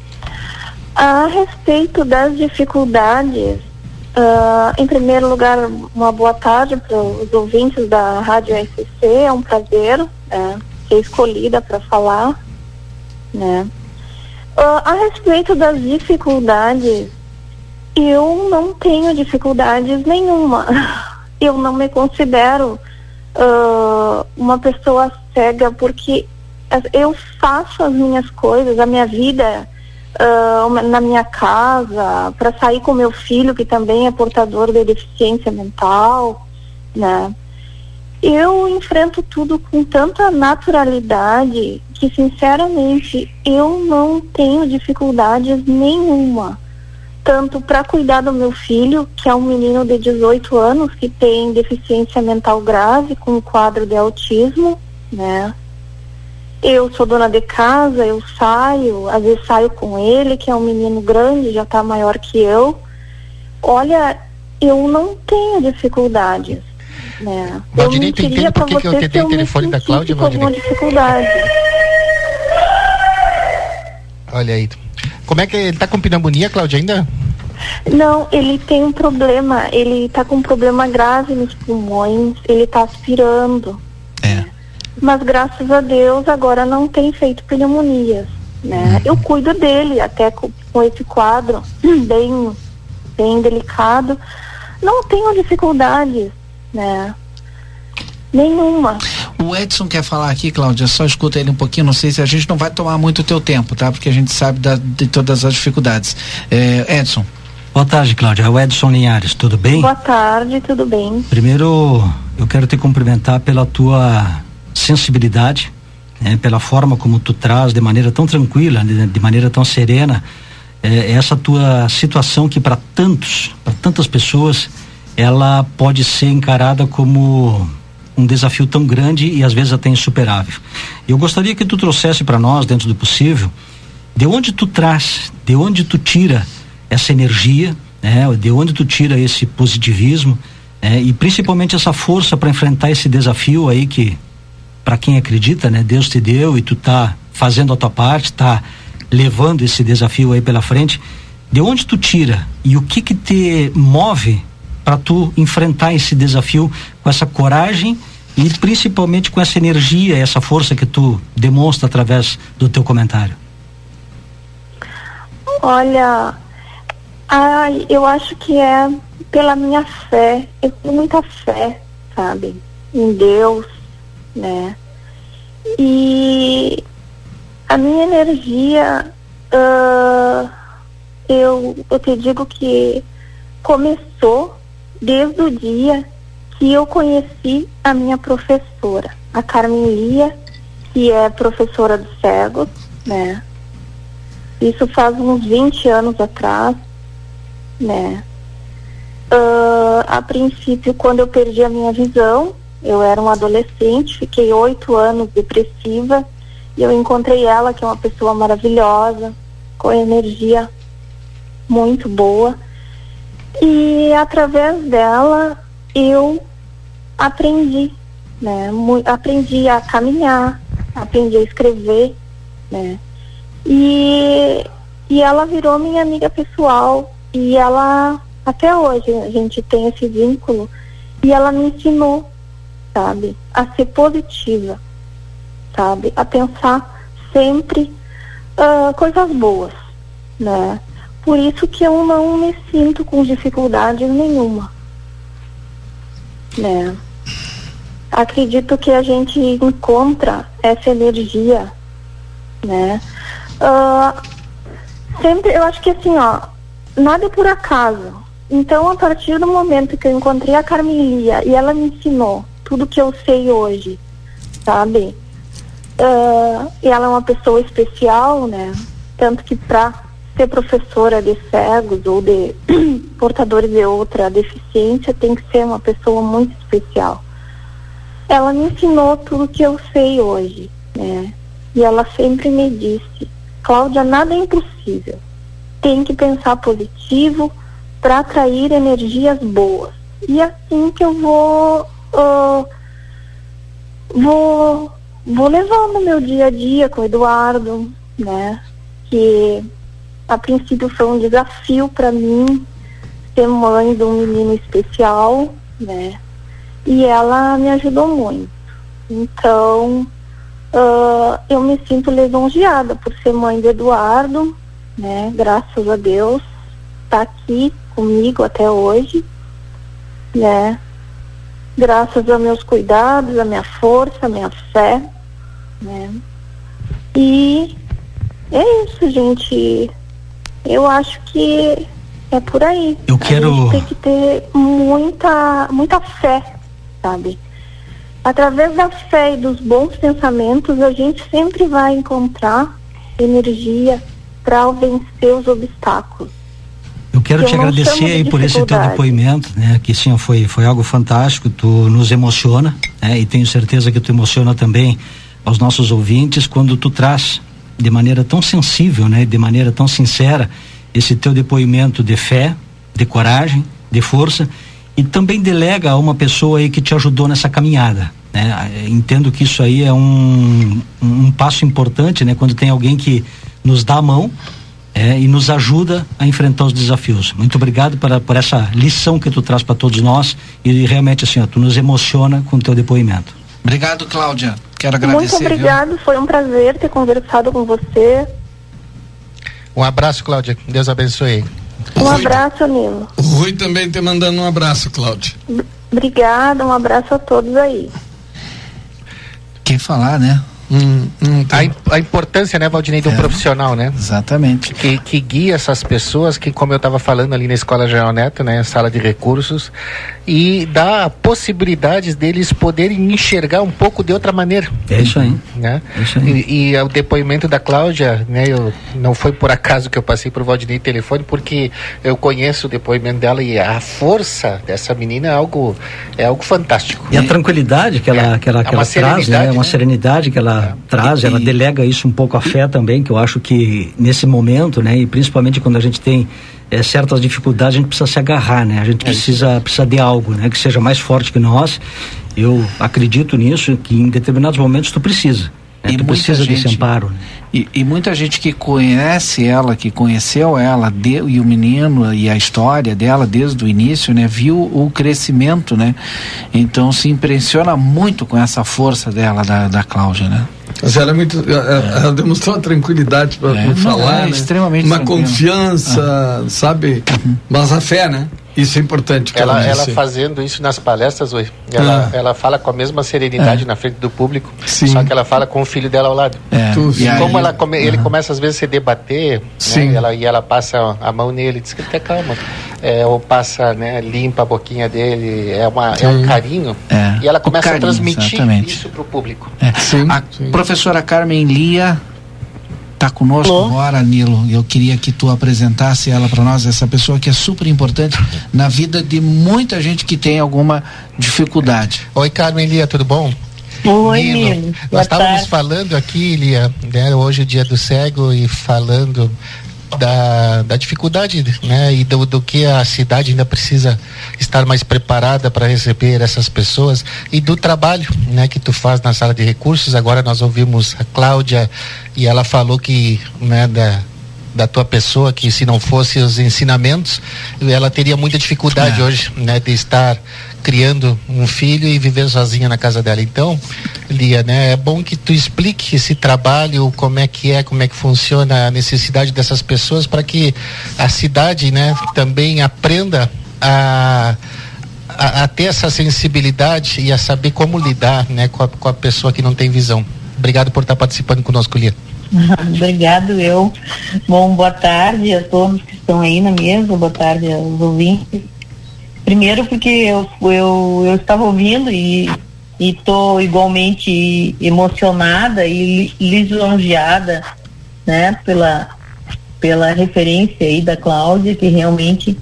A respeito das dificuldades Uh, em primeiro lugar, uma boa tarde para os ouvintes da Rádio SC. É um prazer é, ser escolhida para falar. Né? Uh, a respeito das dificuldades, eu não tenho dificuldades nenhuma. Eu não me considero uh, uma pessoa cega porque eu faço as minhas coisas, a minha vida uh, na minha casa, para sair com meu filho, que também é portador de deficiência mental, né? Eu enfrento tudo com tanta naturalidade que, sinceramente, eu não tenho dificuldades nenhuma. tanto para cuidar do meu filho, que é um menino de 18 anos que tem deficiência mental grave com quadro de autismo, né? Eu sou dona de casa, eu saio, às vezes saio com ele, que é um menino grande, já está maior que eu. Olha, eu não tenho dificuldades. Né? Valdinei, eu tu entende por que, que eu tentei o telefone da Cláudia, Valdinei? dificuldade. Olha aí. Como é que ele está com pneumonia, Cláudia, ainda? Não, ele tem um problema, ele está com um problema grave nos pulmões, ele está aspirando. É. Mas graças a Deus agora não tem feito pneumonias, né? Uhum. Eu cuido dele até com, com esse quadro bem, bem delicado. Não tenho dificuldades, né? Nenhuma. O Edson quer falar aqui, Cláudia, só escuta ele um pouquinho, não sei se a gente não vai tomar muito o teu tempo, tá? Porque a gente sabe da, de todas as dificuldades. É, Edson. Boa tarde, Cláudia. É o Edson Linhares, tudo bem? Boa tarde, tudo bem. Primeiro, eu quero te cumprimentar pela tua sensibilidade, né? pela forma como tu traz de maneira tão tranquila, de, maneira tão serena, é, essa tua situação que para tantos, para tantas pessoas, ela pode ser encarada como um desafio tão grande e às vezes até insuperável. Eu gostaria que tu trouxesse para nós, dentro do possível, de onde tu traz, de onde tu tira essa energia, né? De onde tu tira esse positivismo, né? E principalmente essa força para enfrentar esse desafio aí que, para quem acredita, né? Deus te deu e tu tá fazendo a tua parte, tá levando esse desafio aí pela frente. De onde tu tira e o que que te move para tu enfrentar esse desafio com essa coragem e principalmente com essa energia, essa força que tu demonstra através do teu comentário? Olha, ai, eu acho que é pela minha fé. Eu tenho muita fé, sabe, em Deus, né? E a minha energia, uh, eu, eu te digo que começou desde o dia que eu conheci a minha professora, a Carmen Lia, que é professora dos cegos, né? Isso faz uns 20 anos atrás, né? Uh, a princípio, quando eu perdi a minha visão, eu era uma adolescente, fiquei oito anos depressiva e eu encontrei ela, que é uma pessoa maravilhosa, com energia muito boa. E através dela eu aprendi, né? Aprendi a caminhar, aprendi a escrever, né? E, e ela virou minha amiga pessoal e ela até hoje a gente tem esse vínculo e ela me ensinou, sabe, a ser positiva, sabe, a pensar sempre uh, coisas boas, né? Por isso que eu não me sinto com dificuldade nenhuma. Né? Acredito que a gente encontra essa energia, né? Uh, sempre, eu acho que assim, ó, nada é por acaso. Então, a partir do momento que eu encontrei a Carmelia e ela me ensinou tudo que eu sei hoje, sabe? Uh, e ela é uma pessoa especial, né? Tanto que para ser professora de cegos ou de portadores de outra deficiência tem que ser uma pessoa muito especial. Ela me ensinou tudo que eu sei hoje, né? E ela sempre me disse, Cláudia, nada é impossível. Tem que pensar positivo para atrair energias boas. E é assim que eu vou uh, vou vou levando meu dia a dia com o Eduardo, né? Que a princípio foi um desafio para mim ser mãe de um menino especial, né? E ela me ajudou muito. Então, uh, eu me sinto lisonjeada por ser mãe de Eduardo, né? Graças a Deus, está aqui comigo até hoje, né? Graças aos meus cuidados, a minha força, a minha fé, né? E é isso, gente. Eu acho que é por aí. Eu quero. A gente tem que ter muita, muita fé, sabe? Através da fé e dos bons pensamentos, a gente sempre vai encontrar energia para vencer os obstáculos. Quero te agradecer aí por esse teu depoimento, né? Que sim, foi, foi algo fantástico, tu nos emociona, né? E tenho certeza que tu emociona também aos nossos ouvintes quando tu traz de maneira tão sensível, né? De maneira tão sincera esse teu depoimento de fé, de coragem, de força e também delega a uma pessoa aí que te ajudou nessa caminhada, né? Entendo que isso aí é um, um passo importante, né? Quando tem alguém que nos dá a mão é, e nos ajuda a enfrentar os desafios. Muito obrigado para, por essa lição que tu traz para todos nós e realmente assim, ó, tu nos emociona com o teu depoimento. Obrigado, Cláudia. Quero agradecer. Muito obrigado, viu? foi um prazer ter conversado com você. Um abraço, Cláudia. Deus abençoe. Um Rui, abraço, Nilo. O Rui também te mandando um abraço, Cláudia. Obrigada, um abraço a todos aí. Quem falar, né? Hum, hum, a, a, importância, né, Valdinei, do é, profissional, né? Exatamente. Que, que guia essas pessoas, que como eu estava falando ali na Escola Geral Neto, né, sala de recursos, e dá possibilidades deles poderem enxergar um pouco de outra maneira. É isso aí. Né? É isso aí. E, e, o depoimento da Cláudia, né, eu, não foi por acaso que eu passei por Valdinei telefone, porque eu conheço o depoimento dela e a força dessa menina é algo, é algo fantástico. E a tranquilidade que ela, que ela, é que ela traz, né? Uma né? serenidade que ela traz, e, ela delega isso um pouco à fé também, que eu acho que nesse momento, né, e principalmente quando a gente tem é, certas dificuldades, a gente precisa se agarrar, né? A gente é precisa, precisa de algo, né, que seja mais forte que nós. Eu acredito nisso, que em determinados momentos tu precisa. Né? E tu precisa gente, desse amparo. Né? E, e, muita gente que conhece ela, que conheceu ela de, e o menino e a história dela desde o início, né, viu o crescimento, né? Então se impressiona muito com essa força dela, da, da Cláudia, né? Mas ela é muito. Ela, ela demonstrou uma tranquilidade para é, falar. É, né? extremamente Uma confiança, ah. sabe? Uhum. Mas a fé, né? Isso é importante. Ela, ela fazendo isso nas palestras, oi, ela, ah. ela fala com a mesma serenidade é. na frente do público, Sim. só que ela fala com o filho dela ao lado. É. E, e como ela come, ele começa às vezes a se debater, Sim. Né, ela, e ela passa a mão nele, diz que até calma, é, ou passa, né, limpa a boquinha dele, é, uma, é um carinho, é. e ela começa carinho, a transmitir exatamente. isso para o público. É. Sim. A professora Carmen Lia está conosco Alô? agora, Nilo. Eu queria que tu apresentasse ela para nós, essa pessoa que é super importante na vida de muita gente que tem alguma dificuldade. Oi, Carmen Lia, tudo bom? Oi, Nilo. Nós estávamos falando aqui, Lia, né, hoje é o dia do cego e falando da, da dificuldade né, e do, do que a cidade ainda precisa estar mais preparada para receber essas pessoas e do trabalho né, que tu faz na sala de recursos. Agora nós ouvimos a Cláudia e ela falou que né, da, da tua pessoa que se não fosse os ensinamentos ela teria muita dificuldade é. hoje né de estar criando um filho e viver sozinha na casa dela então Lia né é bom que tu explique esse trabalho como é que é como é que funciona a necessidade dessas pessoas para que a cidade né também aprenda a a, a, ter essa sensibilidade e a saber como lidar né, com a, com a pessoa que não tem visão. Obrigado por estar participando conosco, Lia. Obrigado, eu. Bom, boa tarde a todos que estão aí na mesa, boa tarde aos ouvintes. Primeiro porque eu, eu, eu estava ouvindo e estou igualmente emocionada e lisonjeada né, pela, pela referência aí da Cláudia, que realmente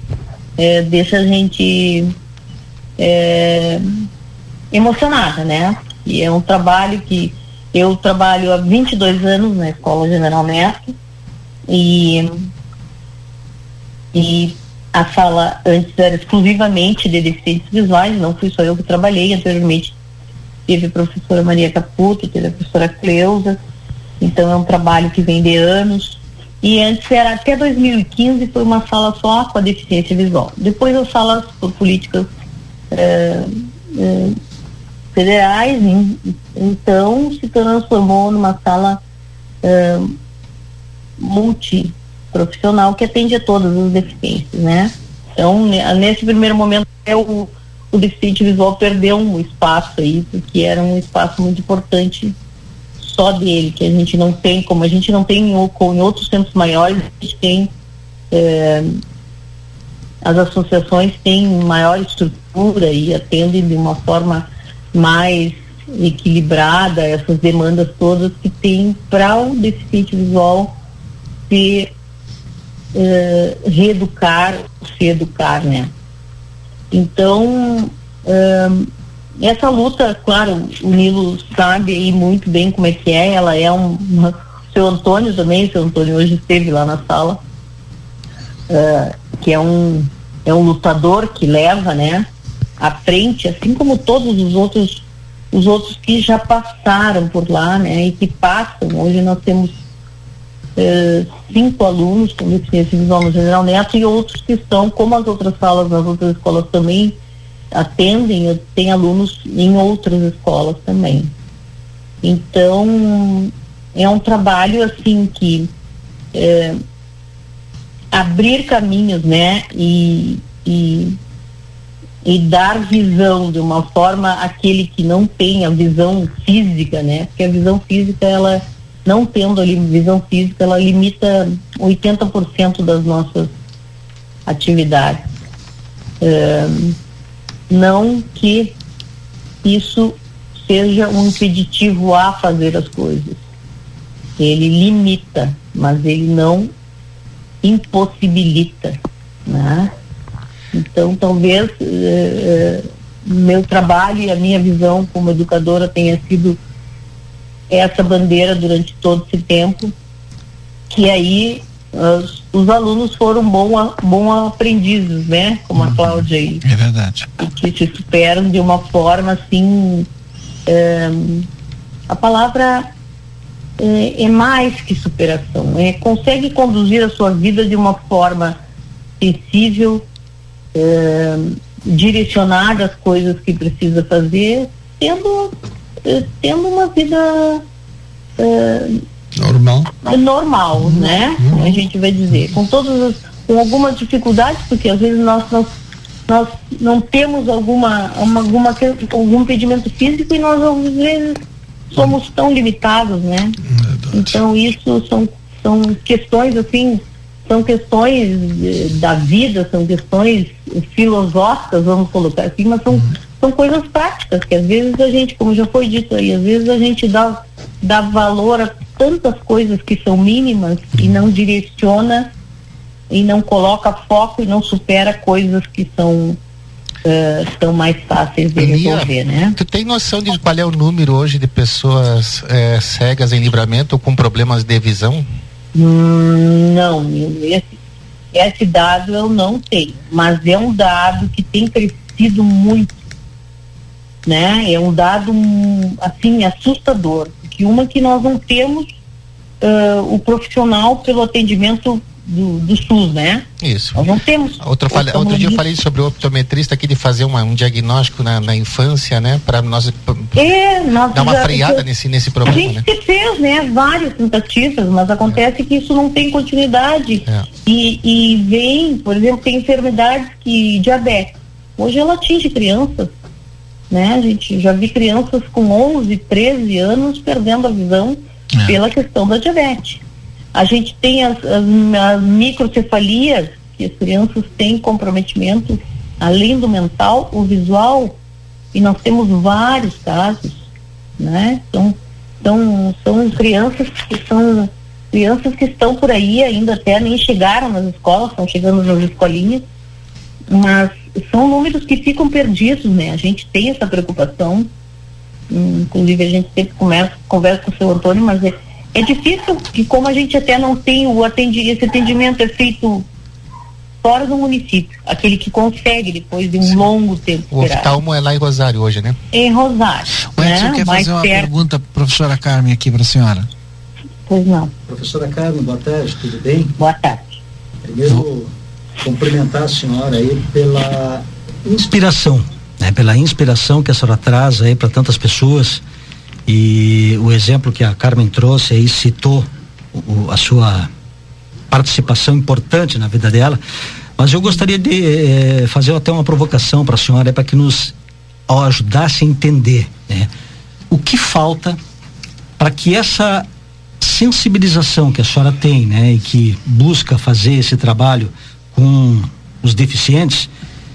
é, deixa a gente é, emocionada, né? E é um trabalho que eu trabalho há 22 anos na Escola General Neto e, e a sala antes era exclusivamente de deficientes visuais, não fui só eu que trabalhei, anteriormente teve a professora Maria Caputo, teve a professora Cleusa, então é um trabalho que vem de anos. E antes era até 2015 foi uma sala só com a deficiência visual. Depois as salas por políticas eh, eh, federais, então se transformou numa sala uh, multiprofissional que atende a todas as deficiências, né? Então, nesse primeiro momento, é o, o deficiente visual perdeu um espaço aí, porque era um espaço muito importante só dele, que a gente não tem, como a gente não tem em, outros centros maiores, a gente tem é, as associações têm maior estrutura e atendem de uma forma mais equilibrada essas demandas todas que tem para o deficiente visual ter uh, reeducar, se educar, né? Então, uh, essa luta, claro, o Nilo sabe aí muito bem como é que é, ela é um, uma, seu Antônio também, seu Antônio hoje esteve lá na sala, uh, que é um, é um lutador que leva, né, à frente, assim como todos os outros os outros que já passaram por lá, né, e que passam. Hoje nós temos uh, cinco alunos com deficiência visual no General Neto e outros que estão, como as outras salas nas outras escolas também atendem, tem alunos em outras escolas também. Então, é um trabalho assim que é, abrir caminhos, né? E, e, e, dar visão de uma forma aquele que não tem a visão física, né? Porque a visão física, ela não tendo ali visão física, ela limita 80% das nossas atividades. É, não que isso seja um impeditivo a fazer as coisas. Ele limita, mas ele não impossibilita, né? Então, talvez eh, meu trabalho e a minha visão como educadora tenha sido essa bandeira durante todo esse tempo, que aí os, os alunos foram bom, bom aprendizes, né? Como a uhum. Cláudia aí. É verdade. E que se superam de uma forma assim. É, a palavra é, é, mais que superação. É, consegue conduzir a sua vida de uma forma sensível, é, direcionar as coisas que precisa fazer, tendo, é, tendo uma vida é, Normal. Normal, uhum. né? Uhum. A gente vai dizer. Com todas as, com algumas dificuldades, porque às vezes nós, nós, nós não temos alguma, uma, alguma, algum impedimento físico e nós às vezes somos tão limitados, né? Verdade. Então isso são, são questões assim, são questões da vida, são questões filosóficas, vamos colocar assim, mas são, uhum. São coisas práticas, que às vezes a gente, como já foi dito aí, às vezes a gente dá, dá valor a tantas coisas que são mínimas e não direciona e não coloca foco e não supera coisas que são uh, são mais fáceis de resolver, né? Tu tem noção de qual é o número hoje de pessoas é, cegas em livramento ou com problemas de visão? Hum, não, esse, esse dado eu não tenho, mas é um dado que tem crescido muito, né? É um dado assim assustador que uma que nós não temos uh, o profissional pelo atendimento do, do, SUS, né? Isso. Nós não temos. Outro, falha, outro dia eu falei sobre o optometrista aqui de fazer uma, um diagnóstico na, na infância, né? Para nós, é, nós dar uma já, freada nesse, nesse problema. A gente né? fez, né? Várias tentativas, mas acontece é. que isso não tem continuidade. É. E, e vem, por exemplo, tem enfermidades que diabetes. Hoje ela atinge crianças né? A gente já vi crianças com 11, 13 anos perdendo a visão é. pela questão da diabetes. A gente tem as, as, as microcefalias, que as crianças têm comprometimento, além do mental, o visual, e nós temos vários casos, né? Então, são, são crianças que são crianças que estão por aí ainda até nem chegaram nas escolas, estão chegando nas escolinhas, mas são números que ficam perdidos, né? A gente tem essa preocupação, inclusive a gente sempre conversa, conversa com o seu Antônio, mas é, é difícil que como a gente até não tem o atendi, esse atendimento é feito fora do município, aquele que consegue depois de um Sim. longo tempo. O oftalmo é lá em Rosário hoje, né? Em Rosário. O Edson né? quer Mais fazer uma perto... pergunta, professora Carmen, aqui para a senhora. Pois não. Professora Carmen, boa tarde, tudo bem? Boa tarde. Primeiro, cumprimentar a senhora aí pela inspiração, né? Pela inspiração que a senhora traz aí para tantas pessoas e o exemplo que a Carmen trouxe aí citou o, a sua participação importante na vida dela, mas eu gostaria de eh, fazer até uma provocação para a senhora para que nos ajudasse a entender né? o que falta para que essa sensibilização que a senhora tem, né, e que busca fazer esse trabalho com os deficientes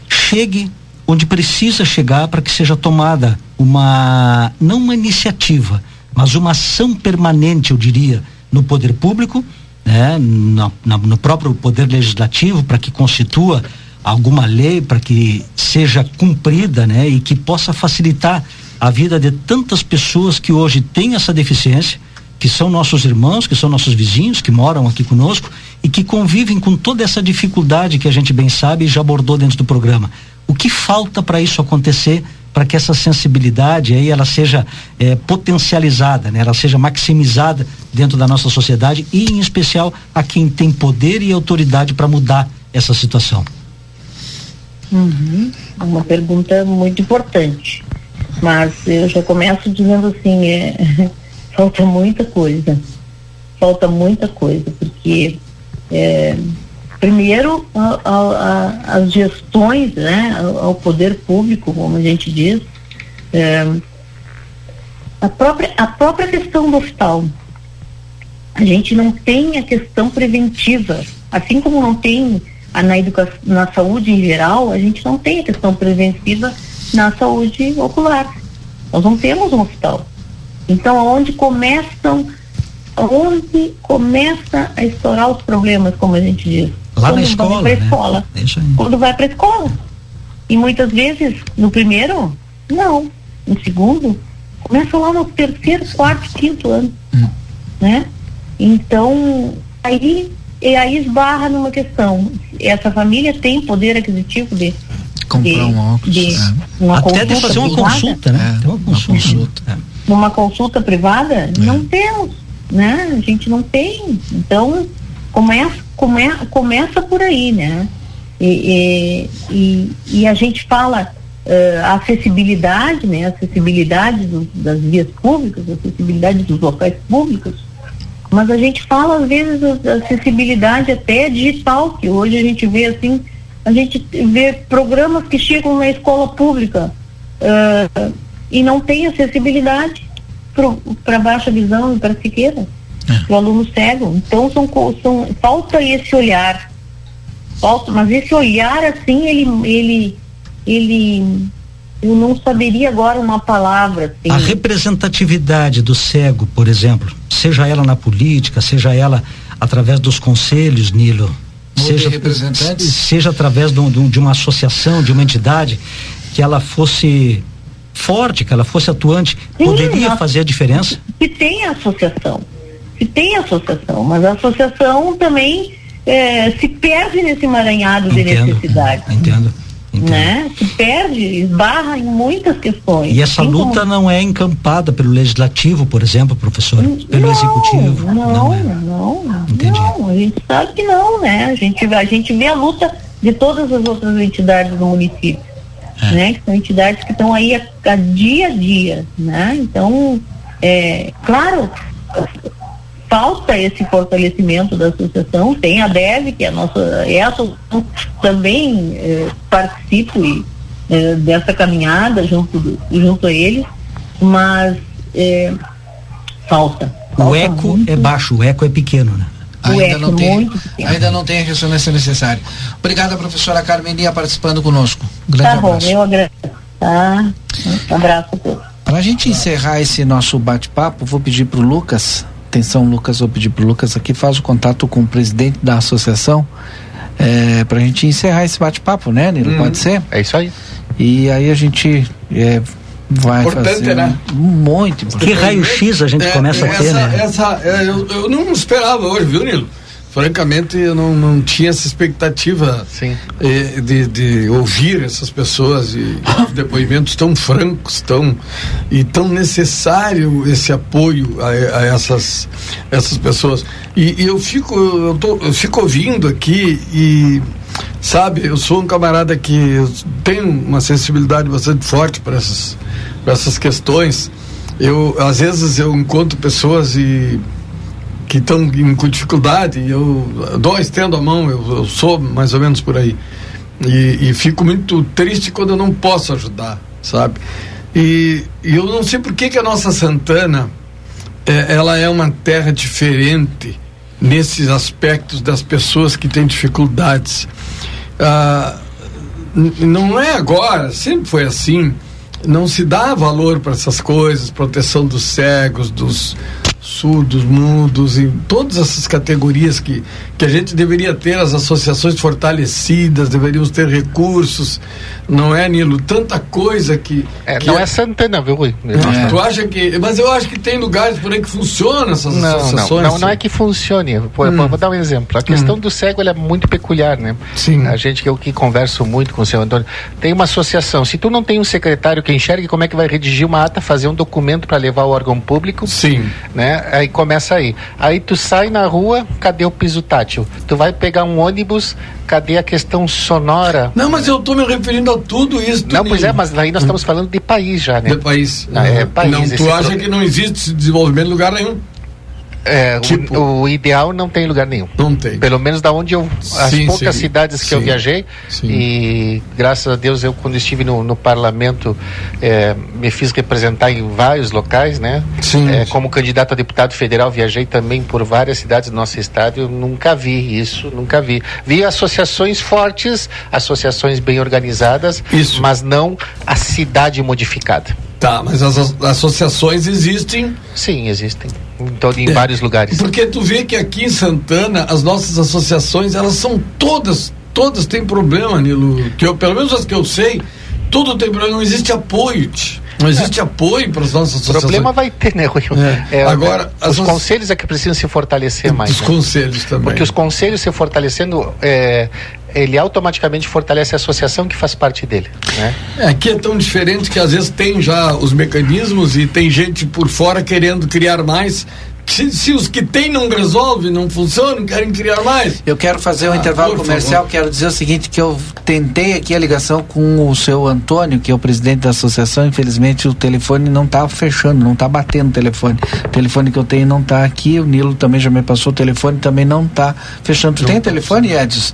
chegue onde precisa chegar para que seja tomada uma não uma iniciativa, mas uma ação permanente, eu diria, no poder público né, no, no próprio poder legislativo para que constitua alguma lei para que seja cumprida, né, e que possa facilitar a vida de tantas pessoas que hoje têm essa deficiência, que são nossos irmãos, que são nossos vizinhos, que moram aqui conosco e que convivem com toda essa dificuldade que a gente bem sabe e já abordou dentro do programa. O que falta para isso acontecer, para que essa sensibilidade aí ela seja eh, potencializada, né? Ela seja maximizada dentro da nossa sociedade e em especial a quem tem poder e autoridade para mudar essa situação. Uhum. Uma pergunta muito importante, mas eu já começo dizendo assim, é, falta muita coisa, falta muita coisa, porque é, primeiro a, a, a, as gestões, né, ao poder público, como a gente diz, é, a própria a própria questão do hospital, a gente não tem a questão preventiva, assim como não tem na educação, na saúde em geral, a gente não tem a questão preventiva na saúde ocular. Nós não temos um hospital. Então, onde começam, onde começa a estourar os problemas, como a gente diz? Lá Quando na escola. Vai né? escola. É Quando vai para a escola. E muitas vezes, no primeiro, não. No segundo, começa lá no terceiro, quarto, quinto ano. Hum. Né? Então, aí e aí esbarra numa questão. Essa família tem poder aquisitivo de comprar um óculos. De é. uma Até de fazer uma privada? consulta, né? É, uma consulta. Uma consulta. É. Numa consulta privada, é. não temos, né? A gente não tem. Então, começa, come, começa por aí, né? E, e, e, a gente fala uh, acessibilidade, né? Acessibilidade do, das vias públicas, acessibilidade dos locais públicos, mas a gente fala, às vezes, da acessibilidade até digital, que hoje a gente vê assim, a gente vê programas que chegam na escola pública uh, e não tem acessibilidade para baixa visão e para cegueira, é. para o aluno cego. Então são, são, falta esse olhar. Falta, mas esse olhar assim, ele, ele, ele eu não saberia agora uma palavra. Assim. A representatividade do cego, por exemplo, seja ela na política, seja ela através dos conselhos, Nilo, seja, seja através de, de, de uma associação, de uma entidade, que ela fosse forte, que ela fosse atuante, Sim, poderia fazer a diferença? Que tem associação, que tem associação, mas a associação também é, se perde nesse emaranhado de necessidade. Entendo. Né? Se perde, esbarra em muitas questões. E essa luta como... não é encampada pelo legislativo, por exemplo, professor? Pelo não, executivo? Não, não, é. não, Entendi. não. A gente sabe que não, né? A gente, a gente vê a luta de todas as outras entidades do município. É. Né? Que são entidades que estão aí a, a, dia a dia, né? Então, é, claro, falta esse fortalecimento da associação. Tem a DEV, que é a nossa, é a associação também é, participo é, dessa caminhada junto, do, junto a eles, mas é, falta, falta. O eco muito. é baixo, o eco é pequeno, né? Ainda não tem ainda não tem a ressonância necessária. Obrigada, professora Carmeninha, participando conosco. Um grande tá abraço. bom, eu agradeço. Tá? Um abraço a todos. Para a gente encerrar esse nosso bate-papo, vou pedir para o Lucas atenção, Lucas, vou pedir para o Lucas aqui, faz o contato com o presidente da associação é, para a gente encerrar esse bate-papo, né, Nilo? Hum, Pode ser? É isso aí. E aí a gente é, vai importante, fazer né? um, muito importante. Que raio-x a gente é, começa a ter, né? Essa, é, eu, eu não esperava hoje, viu, Nilo? francamente eu não, não tinha essa expectativa eh, de, de ouvir essas pessoas e depoimentos tão francos tão e tão necessário esse apoio a, a essas essas pessoas e, e, eu fico eu, tô, eu fico ouvindo aqui e sabe eu sou um camarada que tem uma sensibilidade bastante forte para essas para essas questões eu às vezes eu encontro pessoas e que estão com dificuldade, eu dou, estendo a mão, eu, eu sou mais ou menos por aí. E, e, fico muito triste quando eu não posso ajudar, sabe? E, e eu não sei por que, que a nossa Santana é, ela é uma terra diferente nesses aspectos das pessoas que têm dificuldades. Ah, não é agora, sempre foi assim. Não se dá valor para essas coisas, proteção dos cegos, dos surdos, mudos, e todas essas categorias que, que a gente deveria ter, as associações fortalecidas, deveríamos ter recursos, não é, Nilo? Tanta coisa que. É, que não é, é Santana, viu, Rui? É. Tu acha que. Mas eu acho que tem lugares por aí que funcionam essas não, associações. Não, não, não é que funcione. Vou, hum. vou dar um exemplo. A questão hum. do cego é muito peculiar, né? Sim. A gente que eu que converso muito com o seu Antônio, tem uma associação. Se tu não tem um secretário que enxergue, como é que vai redigir uma ata, fazer um documento para levar ao órgão público? Sim. Né? Aí começa aí. Aí tu sai na rua, cadê o piso tátil? Tu vai pegar um ônibus, cadê a questão sonora? Não, mas eu estou me referindo a tudo isso. Não, pois é, mas aí nós estamos falando de país já, né? De país. Não, é, país não, tu acha pro... que não existe desenvolvimento em lugar nenhum? É, tipo, o, o, ideal não tem lugar nenhum. Não tem. Pelo menos da onde eu. As sim, poucas sim, cidades que sim, eu viajei. E graças a Deus eu, quando estive no, no parlamento, é, me fiz representar em vários locais, né? Sim, é, Como candidato a deputado federal, viajei também por várias cidades do nosso estado. Eu nunca vi isso, nunca vi. Vi associações fortes, associações bem organizadas, isso. mas não a cidade modificada. Tá, mas as associações existem? Sim, existem. Então, em é, vários lugares. Porque tu vê que aqui em Santana, as nossas associações, elas são todas, todas têm problema, Nilo. Que eu, pelo menos as que eu sei, tudo tem problema, não existe apoio. Não existe é. apoio para as nossas associações. O problema vai ter, né, Rui? É. É, Agora, os conselhos é que precisam se fortalecer mais. Os né? conselhos também. Porque os conselhos se fortalecendo, é, ele automaticamente fortalece a associação que faz parte dele. Né? É, aqui é tão diferente que às vezes tem já os mecanismos e tem gente por fora querendo criar mais. Se, se os que tem não resolvem, não funcionam, querem criar mais. Eu quero fazer um ah, intervalo comercial, favor. quero dizer o seguinte, que eu tentei aqui a ligação com o seu Antônio, que é o presidente da associação, infelizmente o telefone não está fechando, não está batendo o telefone. O telefone que eu tenho não está aqui, o Nilo também já me passou o telefone, também não está fechando. Tu não tem tá telefone, Edson?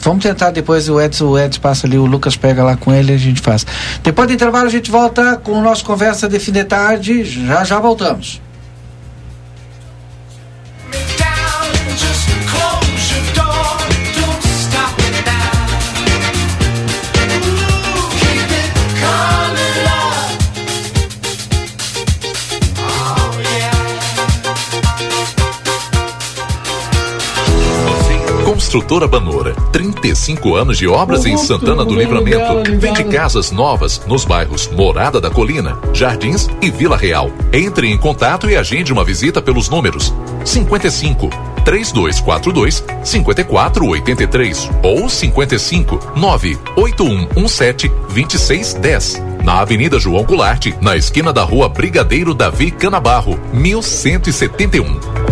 Vamos tentar depois o Edson, o Edson passa ali, o Lucas pega lá com ele e a gente faz. Depois do intervalo a gente volta com o nosso conversa de fim de tarde. Já já voltamos. Construtora Banora, 35 anos de obras em Santana do Livramento. Vende casas novas nos bairros Morada da Colina, Jardins e Vila Real. Entre em contato e agende uma visita pelos números 55 3242 5483 ou 55 98117 2610. Na Avenida João Goulart, na esquina da Rua Brigadeiro Davi Canabarro, 1171.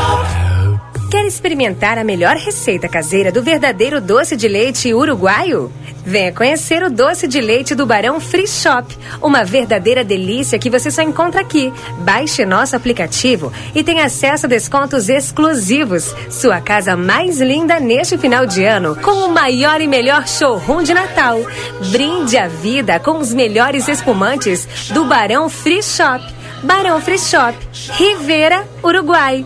Experimentar a melhor receita caseira do verdadeiro doce de leite uruguaio? Venha conhecer o doce de leite do Barão Free Shop, uma verdadeira delícia que você só encontra aqui. Baixe nosso aplicativo e tenha acesso a descontos exclusivos. Sua casa mais linda neste final de ano, com o maior e melhor showroom de Natal. Brinde a vida com os melhores espumantes do Barão Free Shop. Barão Free Shop, Rivera, Uruguai.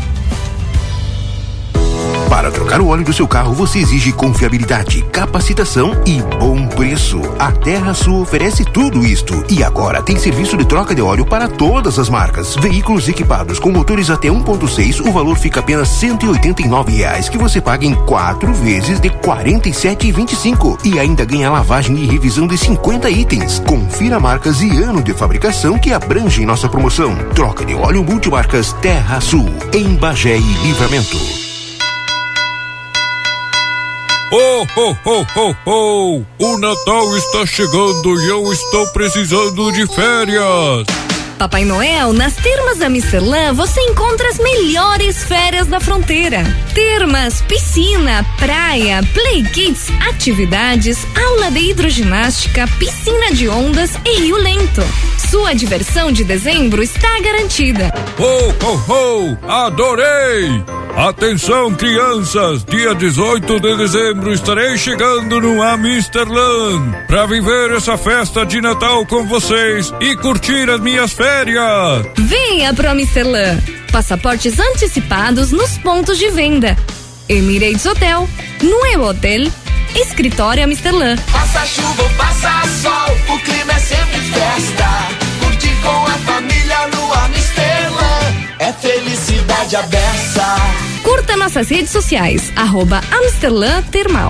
Para trocar o óleo do seu carro, você exige confiabilidade, capacitação e bom preço. A Terra Sul oferece tudo isto. E agora tem serviço de troca de óleo para todas as marcas. Veículos equipados com motores até 1.6, o valor fica apenas 189 reais, que você paga em quatro vezes de R$ 47,25. E ainda ganha lavagem e revisão de 50 itens. Confira marcas e ano de fabricação que abrangem nossa promoção. Troca de óleo multimarcas Terra Sul, em Bagé e Livramento. Oh, oh, oh, oh, oh! O Natal está chegando e eu estou precisando de férias. Papai Noel, nas termas da Misterlã você encontra as melhores férias da fronteira. Termas, piscina, praia, play kids, atividades, aula de hidroginástica, piscina de ondas e rio lento. Sua diversão de dezembro está garantida. Oh, oh, oh! Adorei! Atenção, crianças! Dia 18 de dezembro estarei chegando no Amsterland para viver essa festa de Natal com vocês e curtir as minhas férias. Venha pro Amsterland. Passaportes antecipados nos pontos de venda. Emirates Hotel, Nuevo Hotel, Escritório Amsterland. Passa chuva ou passa sol, o clima é sempre festa. Curtir com a família no Amsterland é felicidade aberta. Curta nossas redes sociais, arroba Amsterlan Termal.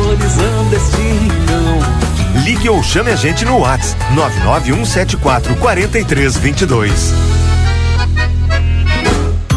valorizando este rincão. Ligue ou chame a gente no WhatsApp 99174 4322.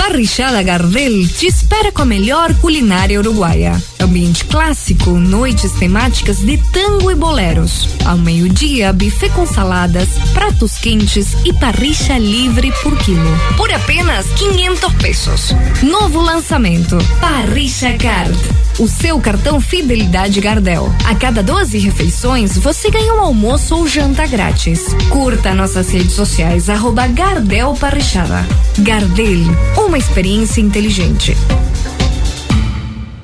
Parrichada Gardel te espera com a melhor culinária uruguaia. Ambiente clássico, noites temáticas de tango e boleros. Ao meio-dia, buffet com saladas, pratos quentes e parricha livre por quilo. Por apenas 500 pesos. Novo lançamento: Parricha Gard. O seu cartão Fidelidade Gardel. A cada 12 refeições, você ganha um almoço ou janta grátis. Curta nossas redes sociais, arroba Gardel Parrichada. Gardel, uma experiência inteligente.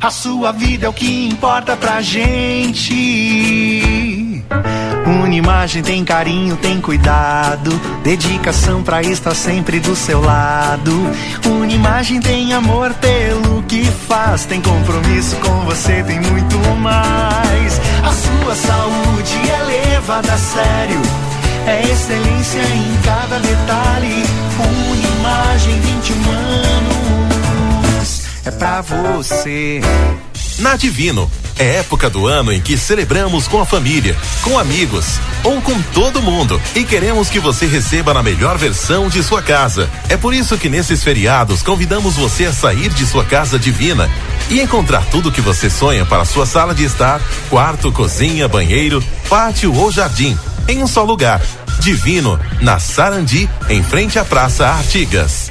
A sua vida é o que importa pra gente. Unimagem tem carinho, tem cuidado, dedicação pra estar sempre do seu lado. Unimagem tem amor pelo que faz, tem compromisso com você, tem muito mais. A sua saúde é levada a sério, é excelência em cada detalhe. Unimagem 21 anos, é pra você. Na Divino, é época do ano em que celebramos com a família, com amigos ou com todo mundo e queremos que você receba na melhor versão de sua casa. É por isso que nesses feriados convidamos você a sair de sua casa divina e encontrar tudo o que você sonha para sua sala de estar, quarto, cozinha, banheiro, pátio ou jardim, em um só lugar. Divino, na Sarandi, em frente à Praça Artigas.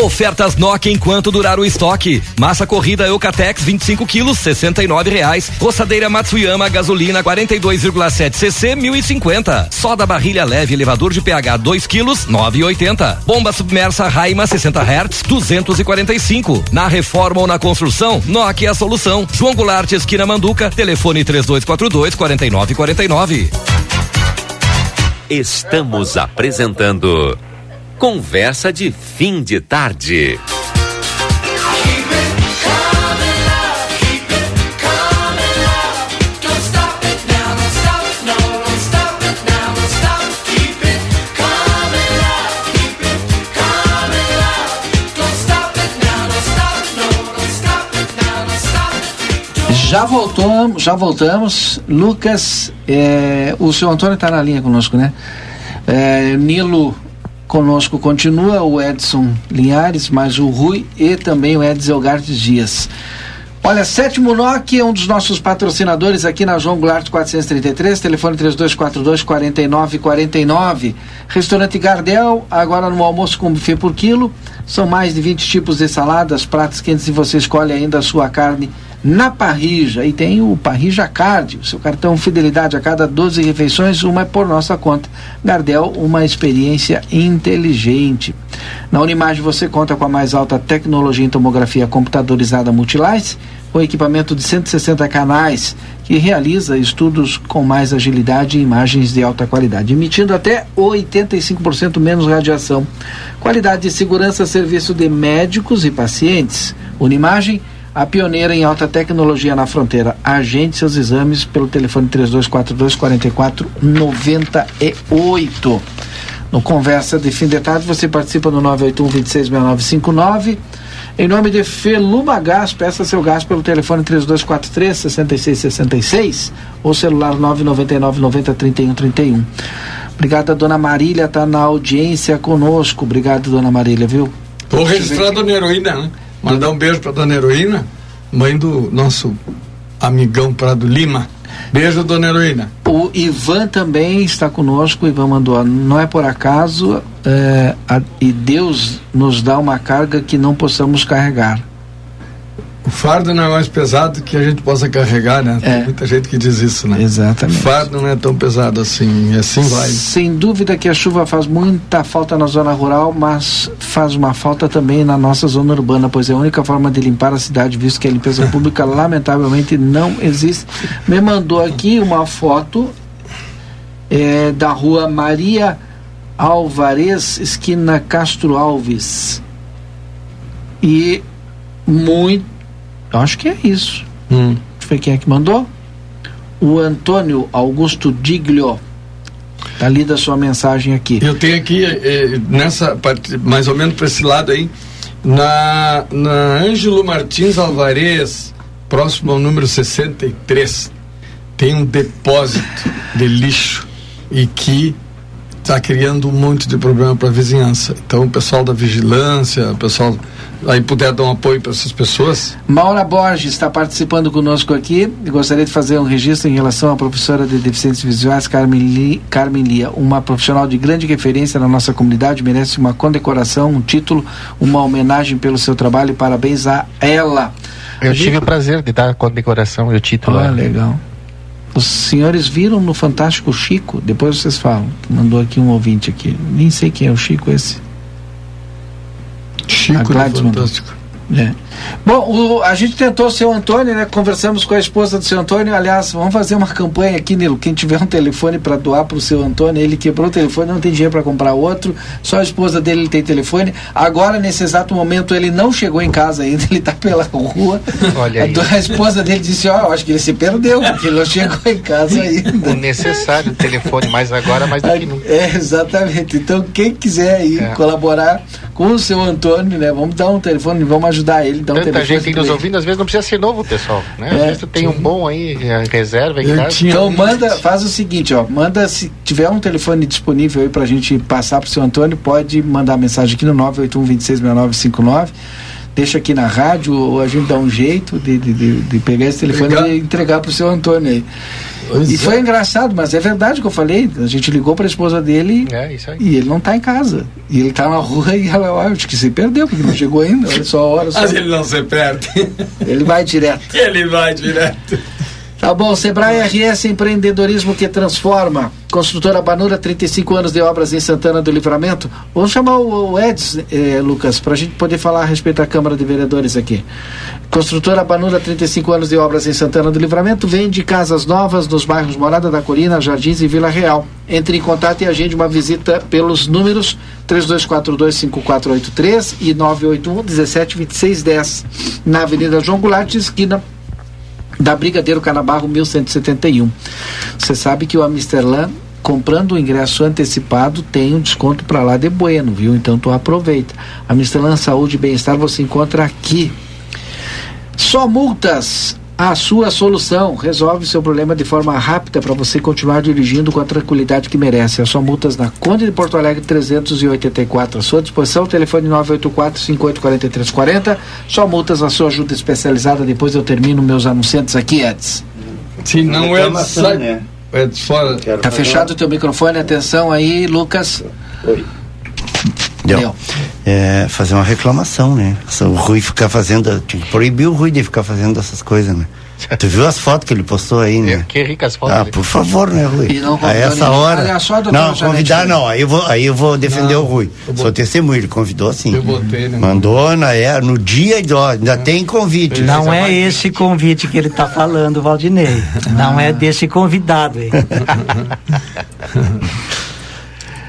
Ofertas Nokia enquanto durar o estoque. Massa corrida Eucatex 25 quilos, 69 reais. Roçadeira Matsuyama gasolina 42,7 cc 1050. Soda barrilha leve elevador de pH 2 quilos 9,80. Bomba submersa Raima 60 Hz 245. Na reforma ou na construção, Nokia é a solução. João Goulart esquina Manduca, telefone 3242 4949. Estamos apresentando Conversa de fim de tarde. Já voltamos, já voltamos. Lucas, é, o senhor Antônio está na linha conosco, né? É, Nilo Conosco continua o Edson Linhares, mas o Rui e também o Edson Elgartes Dias. Olha, Sétimo NOC é um dos nossos patrocinadores aqui na João Goulart 433, telefone 3242 4949. Restaurante Gardel, agora no almoço com buffet por quilo. São mais de 20 tipos de saladas, pratos quentes e você escolhe ainda a sua carne na Parrija. E tem o Parrija Card, o seu cartão fidelidade a cada 12 refeições, uma é por nossa conta. Gardel, uma experiência inteligente. Na Unimagem você conta com a mais alta tecnologia em tomografia computadorizada Multilice, com equipamento de 160 canais, que realiza estudos com mais agilidade e imagens de alta qualidade, emitindo até 85% menos radiação. Qualidade de segurança, serviço de médicos e pacientes. Unimagem a pioneira em alta tecnologia na fronteira. Agende seus exames pelo telefone 3242 4498. No Conversa de Fim de Tarde, você participa no 981 266959. Em nome de Feluma Gás, peça seu gás pelo telefone 3243 6666 ou celular 999 90 31 31. Obrigado, dona Marília, está na audiência conosco. Obrigado, dona Marília, viu? Estou registrando a heroína, né? Mandar um beijo para dona Heroína, mãe do nosso amigão Prado Lima. Beijo, dona Heroína. O Ivan também está conosco. O Ivan mandou. Não é por acaso é, a, e Deus nos dá uma carga que não possamos carregar. O fardo não é mais pesado que a gente possa carregar, né? Tem é. muita gente que diz isso, né? Exatamente. O fardo não é tão pesado assim, e assim vai. Sem dúvida que a chuva faz muita falta na zona rural, mas faz uma falta também na nossa zona urbana, pois é a única forma de limpar a cidade, visto que a limpeza pública lamentavelmente não existe. Me mandou aqui uma foto é, da rua Maria Alvarez, esquina Castro Alves. E muito eu acho que é isso. Hum. Ver quem é que mandou. O Antônio Augusto Diglio. Tá lida a sua mensagem aqui. Eu tenho aqui, eh, nessa parte, mais ou menos para esse lado aí, na, na Ângelo Martins Alvarez, próximo ao número 63, tem um depósito de lixo e que está criando um monte de problema para a vizinhança. Então, o pessoal da vigilância, o pessoal aí puder dar um apoio para essas pessoas. Maura Borges está participando conosco aqui. Eu gostaria de fazer um registro em relação à professora de deficientes visuais, Carmen, Li, Carmen Lia, uma profissional de grande referência na nossa comunidade, merece uma condecoração, um título, uma homenagem pelo seu trabalho e parabéns a ela. Eu tive o prazer de dar a condecoração e o título. Ah, legal. Os senhores viram no Fantástico Chico? Depois vocês falam. Mandou aqui um ouvinte aqui. Nem sei quem é o Chico esse. Chico Fantástico. É. Bom, o, a gente tentou o seu Antônio, né? Conversamos com a esposa do seu Antônio. Aliás, vamos fazer uma campanha aqui, Nilo. Quem tiver um telefone para doar para o seu Antônio, ele quebrou o telefone, não tem dinheiro para comprar outro. Só a esposa dele tem telefone. Agora, nesse exato momento, ele não chegou em casa ainda, ele está pela rua. Olha aí. A, a esposa dele disse: Ó, oh, acho que ele se perdeu, porque ele não chegou em casa ainda. O necessário, o telefone, mais agora, mais do que nunca. É, exatamente. Então, quem quiser aí é. colaborar com o seu Antônio, né? Vamos dar um telefone, vamos ajudar ele. Um Tanta gente nos ouvindo, às vezes não precisa ser novo, pessoal. Né? Às é, vezes tu tem um bom aí, reserva em casa. Então manda, faz o seguinte, ó, manda se tiver um telefone disponível aí pra gente passar pro seu Antônio, pode mandar mensagem aqui no 981 266959 deixa aqui na rádio, ou a gente dá um jeito de, de, de, de pegar esse telefone Legal. e entregar para o seu Antônio aí. Pois e é. foi engraçado, mas é verdade o que eu falei. A gente ligou para a esposa dele é, e ele não está em casa. E ele está na rua e ela, ó, acho que se perdeu, porque não chegou ainda. Olha só a hora. Só... Mas ele não se perde. Ele vai direto. Ele vai direto. Tá bom, Sebrae RS Empreendedorismo que transforma. Construtora Banura, 35 anos de obras em Santana do Livramento. Vamos chamar o, Eds, eh, Lucas, para a gente poder falar a respeito da Câmara de Vereadores aqui. Construtora Banura, 35 anos de obras em Santana do Livramento, vende casas novas nos bairros Morada da Colina, Jardins e Vila Real. Entre em contato e agende uma visita pelos números 3242-5483 e 981-172610, na Avenida João Goulart, esquina da Brigadeiro Canabarro 1171. Você sabe que o Amsterlan comprando o ingresso antecipado tem um desconto para lá de bueno, viu? Então tu aproveita. Amsterlan Saúde e Bem-Estar você encontra aqui. Só multas a sua solução resolve seu problema de forma rápida para você continuar dirigindo com a tranquilidade que merece. É só multas na Conde de Porto Alegre 384. À sua disposição, telefone 984 584340. Só multas a sua ajuda especializada. Depois eu termino meus anunciantes aqui, Eds. Se não é sai, né? Eds fora. Tá fechado o teu microfone, atenção aí, Lucas. Oi. Deu. É, fazer uma reclamação, né? O Rui ficar fazendo. Tinha que proibir o Rui de ficar fazendo essas coisas, né? Tu viu as fotos que ele postou aí, né? Que ricas fotos. Ah, por favor, né, Rui? A essa hora. não, convidar não. Aí eu vou, aí eu vou defender não, o Rui. Sou testemunho, ele convidou sim. Eu botei, né? Mandou na é, no dia de ó, ainda tem convite. Não é esse convite que ele está falando, Valdinei. Não é desse convidado aí.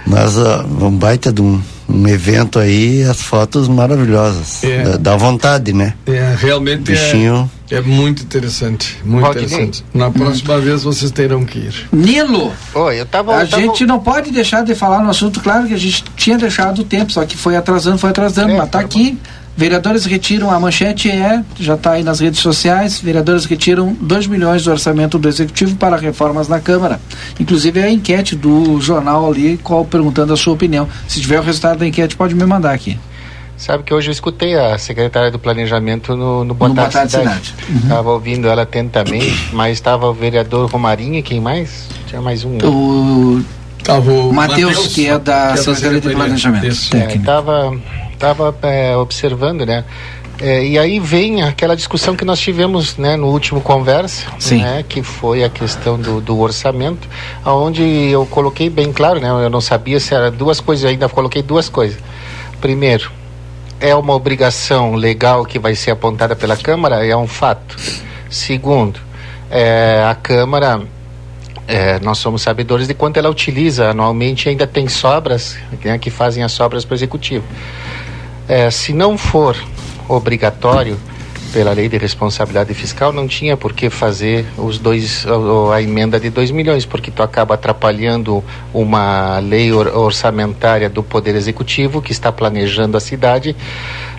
Mas uh, um baita de um um evento aí, as fotos maravilhosas. É. Dá, dá, vontade, né? É, realmente Bichinho. É, é muito interessante. Muito interessante. Na próxima hum. vez vocês terão que ir. Nilo! Oi, eu tava, a eu tava... gente não pode deixar de falar no assunto, claro que a gente tinha deixado o tempo, só que foi atrasando, foi atrasando, é, mas tá, tá aqui. Vereadores retiram, a manchete é, já está aí nas redes sociais, vereadores retiram 2 milhões do orçamento do Executivo para reformas na Câmara. Inclusive a enquete do jornal ali, qual, perguntando a sua opinião. Se tiver o resultado da enquete, pode me mandar aqui. Sabe que hoje eu escutei a secretária do Planejamento no, no Boa, no Boa Tarde Cidade. Estava uhum. ouvindo ela atentamente, mas estava o vereador Romarinho, quem mais? Tinha mais um. O, o Matheus, que é da que é Secretaria de Planejamento. Estava estava é, observando, né? É, e aí vem aquela discussão que nós tivemos né, no último conversa, né, que foi a questão do, do, orçamento, onde eu coloquei bem claro, né, eu não sabia se era duas coisas, ainda coloquei duas coisas. Primeiro, é uma obrigação legal que vai ser apontada pela Câmara, é um fato. Segundo, é, a Câmara é, nós somos sabedores de quanto ela utiliza anualmente ainda tem sobras né, que fazem as sobras para o executivo. É, se não for obrigatório pela lei de responsabilidade fiscal, não tinha por que fazer os dois, a, emenda de 2 milhões, porque tu acaba atrapalhando uma lei or, orçamentária do Poder Executivo que está planejando a cidade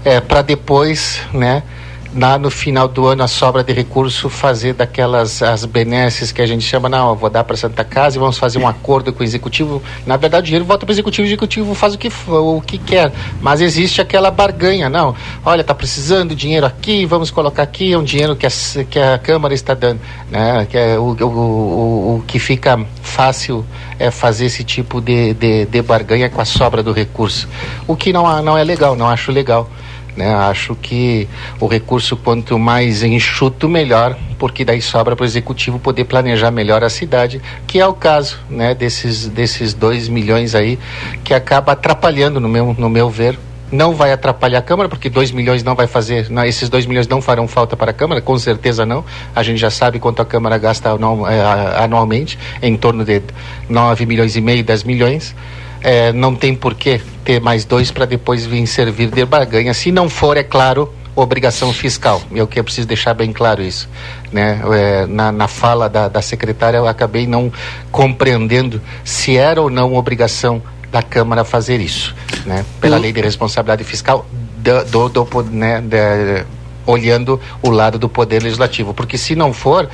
é, para depois, né? No final do ano a sobra de recurso fazer daquelas as benesses que a gente chama, não, vou dar para Santa Casa e vamos fazer um acordo com o executivo. Na verdade, o dinheiro volta para o executivo, o executivo faz o que, o que quer. Mas existe aquela barganha, não. Olha, está precisando dinheiro aqui, vamos colocar aqui, é um dinheiro que a, que a Câmara está dando. Né? Que é o, o, o, o que fica fácil é fazer esse tipo de, de, de barganha com a sobra do recurso. O que não, não é legal, não acho legal. Né? Acho que o recurso, quanto mais enxuto, melhor, porque daí sobra para o executivo poder planejar melhor a cidade, que é o caso né, desses, desses 2 milhões aí, que acaba atrapalhando, no meu, no meu ver, não vai atrapalhar a Câmara, porque 2 milhões não vai fazer, não, esses 2 milhões não farão falta para a Câmara, com certeza não. A gente já sabe quanto a Câmara gasta é, anualmente, em torno de 9 milhões e meio, 10 milhões. É, não tem por que ter mais dois para depois vir servir de barganha. Se não for, é claro, obrigação fiscal. E é o que eu preciso deixar bem claro isso. Né? É, na, na fala da, da secretária, eu acabei não compreendendo se era ou não obrigação da Câmara fazer isso, né? Pela lei de responsabilidade fiscal do, do, do né, de, olhando o lado do poder legislativo, porque se não for,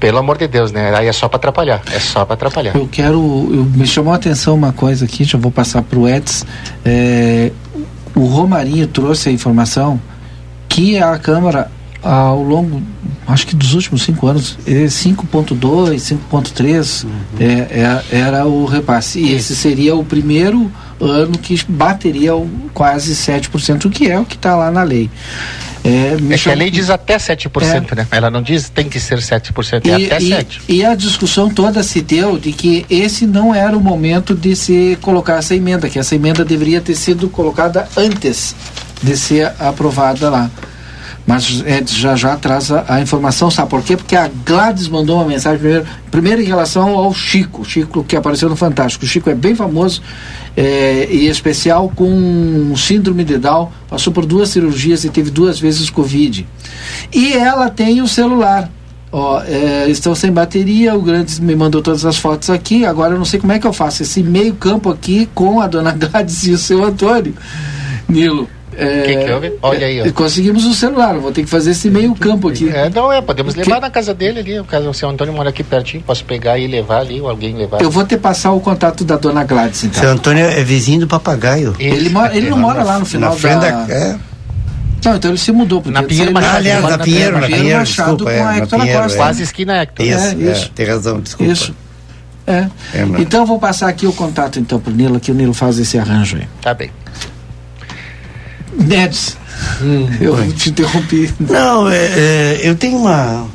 pelo amor de Deus, né? Aí é só para atrapalhar, é só para atrapalhar. Eu quero, eu, me chamou a atenção uma coisa aqui, já vou passar para o Eds. É, o Romarinho trouxe a informação que a Câmara ao longo, acho que dos últimos cinco anos, 5.2, 5.3 uhum. é, é, era o repasse. E esse seria o primeiro ano que bateria o, quase 7%, o que é o que está lá na lei. É, é que a lei diz até 7%, é. né? Ela não diz tem que ser 7%, é até e, 7%. E a discussão toda se deu de que esse não era o momento de se colocar essa emenda, que essa emenda deveria ter sido colocada antes de ser aprovada lá. Mas é, já já traz a, a, informação, sabe por quê? Porque a Gladys mandou uma mensagem primeiro, primeiro em relação ao Chico, Chico que apareceu no Fantástico. O Chico é bem famoso é, e especial com síndrome de Down, passou por duas cirurgias e teve duas vezes Covid. E ela tem o celular. Ó, é, estão sem bateria, o Grandes me mandou todas as fotos aqui, agora eu não sei como é que eu faço esse meio campo aqui com a dona Gladys e o seu Antônio. Nilo. É, que que houve? Olha aí. Ó. Conseguimos o celular, vou ter que fazer esse meio campo aqui. É, não é, podemos levar que... na casa dele ali. O, caso, o seu Antônio mora aqui pertinho, posso pegar e levar ali, ou alguém levar. Eu vou ter passar o contato da dona Gladys, então. Seu Antônio é vizinho do papagaio. Ele, mora, ele não mora lá no final na frente da... da... É. Não, então ele se mudou. Na Pinheiro Machado. Aliás, na Pinheiro, na Pinheiro, Machado desculpa, com a é, Hector Costa. Quase esquina Hector. Isso, é, isso. É, tem razão, desculpa. Isso. É. é então vou passar aqui o contato então pro Nilo, que o Nilo faz esse arranjo aí. Tá bem. Neds, hum, eu te interrompi. Não, é, é, eu tenho uma.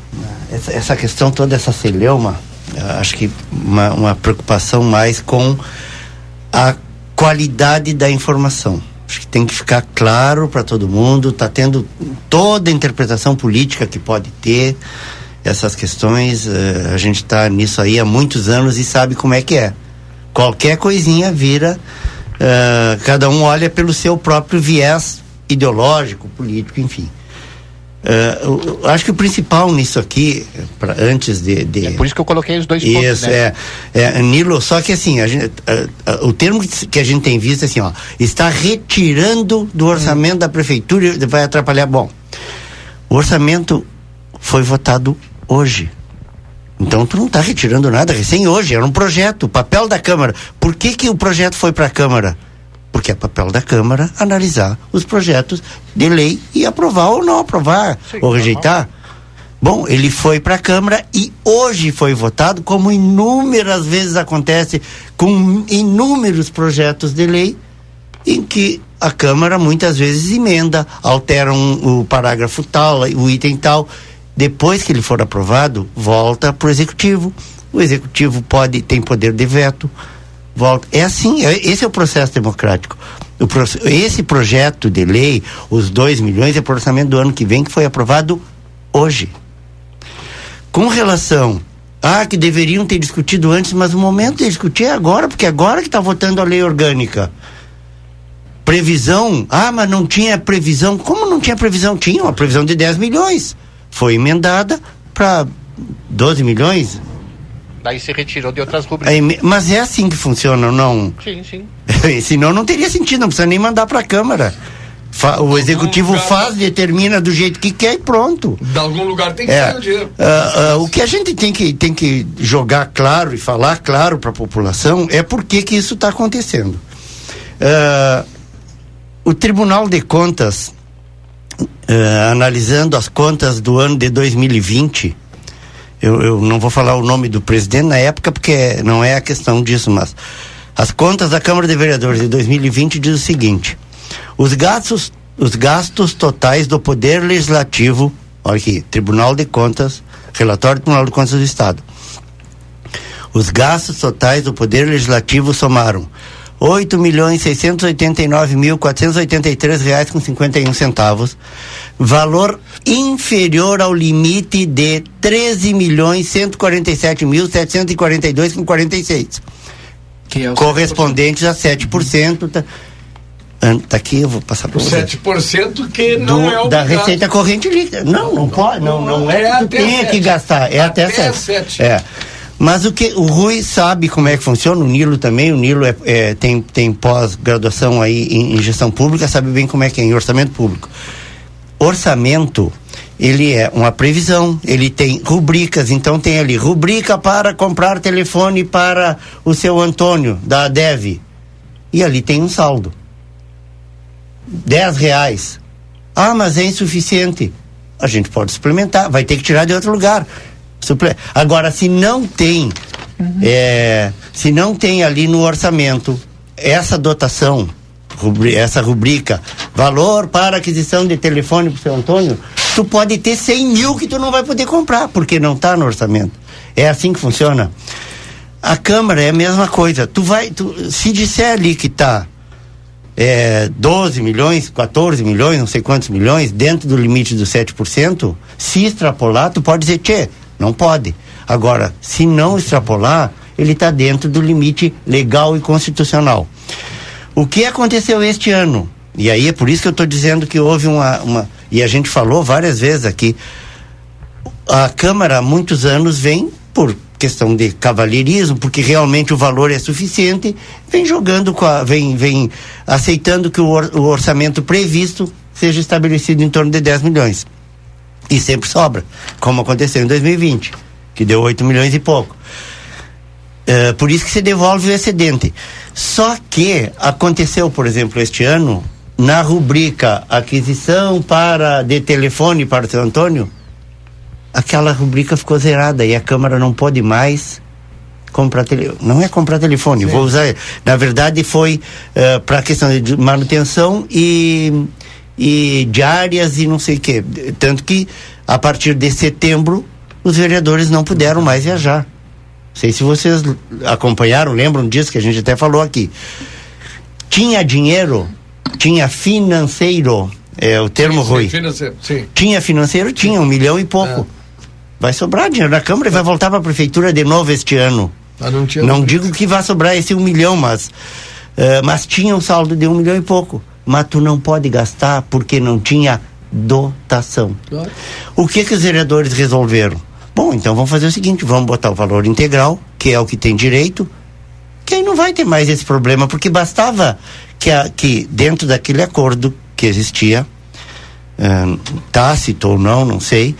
Essa, essa, questão toda, essa celeuma, acho que uma, uma preocupação mais com a qualidade da informação. Acho que tem que ficar claro para todo mundo, está tendo toda a interpretação política que pode ter essas questões. Uh, a gente está nisso aí há muitos anos e sabe como é que é. Qualquer coisinha vira Uh, cada um olha pelo seu próprio viés ideológico, político, enfim. Uh, acho que o principal nisso aqui, pra, antes de, de, É por isso que eu coloquei os dois isso, pontos. Isso, né? é, é. Nilo, só que assim, gente, uh, o termo que a gente tem visto é assim, ó, está retirando do orçamento hum. da prefeitura e vai atrapalhar. Bom, o orçamento foi votado hoje. Então tu não está retirando nada, recém hoje, era um projeto, papel da Câmara. Por que, que o projeto foi para a Câmara? Porque é papel da Câmara analisar os projetos de lei e aprovar ou não aprovar, Sim, ou rejeitar. Bom, ele foi para a Câmara e hoje foi votado, como inúmeras vezes acontece com inúmeros projetos de lei, em que a Câmara muitas vezes emenda, altera um, o parágrafo tal, o item tal depois que ele for aprovado, volta para o executivo. O executivo pode tem poder de veto. Volta. É assim, é, esse é o processo democrático. O, esse projeto de lei, os 2 milhões, é para o orçamento do ano que vem, que foi aprovado hoje. Com relação ah, que deveriam ter discutido antes, mas o momento de discutir é agora, porque agora que está votando a lei orgânica. Previsão, ah, mas não tinha previsão. Como não tinha previsão? Tinha uma previsão de 10 milhões foi emendada para 12 milhões. Daí se retirou de outras rubricas. Aí, mas é assim que funciona, não? Sim, sim. Senão não teria sentido, não precisa nem mandar para a Câmara. Fa o executivo lugar... faz, determina do jeito que quer e pronto. De algum lugar tem que é, sair o dinheiro. Uh, uh, o que a gente tem que, tem que jogar claro e falar claro para a população é por que, que isso está acontecendo. Uh, o Tribunal de Contas uh, analisando as contas do ano de 2020, eu, eu não vou falar o nome do presidente na época porque não é a questão disso, mas as contas da Câmara de Vereadores de 2020 diz o seguinte: os gastos, os gastos totais do Poder Legislativo, olha aqui, Tribunal de Contas, relatório do Tribunal de Contas do Estado. Os gastos totais do Poder Legislativo somaram oito milhões seiscentos oitenta e nove mil quatrocentos oitenta e três reais com cinquenta e um centavos, valor inferior ao limite de treze milhões cento quarenta e sete mil setecentos e quarenta e dois com quarenta e seis, é correspondentes a sete por cento. Tá, tá aqui, eu vou passar para você. 7% que não Do, é obrigado. Da receita corrente líquida. Não, não, não pode, não, não, não é, é que tu tenha que gastar, é até, até 7. 7. É. Mas o que o Rui sabe como é que funciona, o Nilo também, o Nilo é, é tem, tem pós-graduação aí em, em, gestão pública, sabe bem como é que é em orçamento público. Orçamento, ele é uma previsão, ele tem rubricas, então tem ali rubrica para comprar telefone para o seu Antônio, da DEV. E ali tem um saldo. 10 reais. Ah, mas é insuficiente. A gente pode suplementar, vai ter que tirar de outro lugar. Suple... Agora, se não tem, uhum. é, se não tem ali no orçamento essa dotação, rubri, essa rubrica, valor para aquisição de telefone para o seu Antônio, tu pode ter 100 mil que tu não vai poder comprar, porque não está no orçamento. É assim que funciona. A Câmara é a mesma coisa. Tu vai, tu, se disser ali que está é, 12 milhões, 14 milhões, não sei quantos milhões, dentro do limite dos 7%, se extrapolar, tu pode dizer, tchê, não pode. Agora, se não extrapolar, ele está dentro do limite legal e constitucional. O que aconteceu este ano? E aí é por isso que eu estou dizendo que houve uma, uma. E a gente falou várias vezes aqui. A Câmara há muitos anos vem, por questão de cavalheirismo, porque realmente o valor é suficiente, vem jogando, com a, vem, vem aceitando que o, or, o orçamento previsto seja estabelecido em torno de 10 milhões. E sempre sobra, como aconteceu em 2020, que deu 8 milhões e pouco. É, por isso que se devolve o excedente. Só que aconteceu, por exemplo, este ano, na rubrica aquisição para de telefone para o seu Antônio, aquela rubrica ficou zerada e a Câmara não pode mais comprar telefone. Não é comprar telefone, Sim. vou usar. Na verdade, foi uh, para a questão de manutenção e e diárias e não sei o quê. Tanto que, a partir de setembro, os vereadores não puderam mais viajar. Não sei se vocês acompanharam, lembram disso que a gente até falou aqui. Tinha dinheiro, tinha financeiro, é o termo sim, Rui. Financeiro, sim. Tinha financeiro, tinha um milhão e pouco. É. Vai sobrar dinheiro na Câmara e vai voltar para a Prefeitura de novo este ano. Ah, não, não digo que vai sobrar esse um milhão, mas, uh, mas tinha um saldo de um milhão e pouco mas tu não pode gastar porque não tinha dotação. O que que os vereadores resolveram? Bom, então vamos fazer o seguinte, vamos botar o valor integral, que é o que tem direito, que aí não vai ter mais esse problema, porque bastava que, a, que dentro daquele acordo que existia, um, tácito ou não, não sei,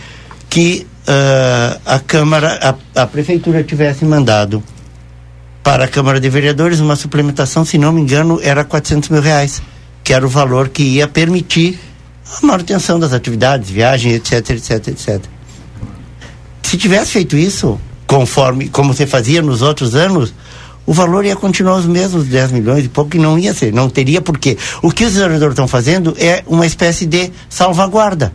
que uh, a Câmara, a, a Prefeitura tivesse mandado para a Câmara de Vereadores uma suplementação, se não me engano, era 400 mil reais que era o valor que ia permitir a manutenção das atividades, viagens, etc, etc, etc. Se tivesse feito isso, conforme como você fazia nos outros anos, o valor ia continuar os mesmos 10 milhões e pouco, e não ia ser, não teria porquê. O que os vereadores estão fazendo é uma espécie de salvaguarda.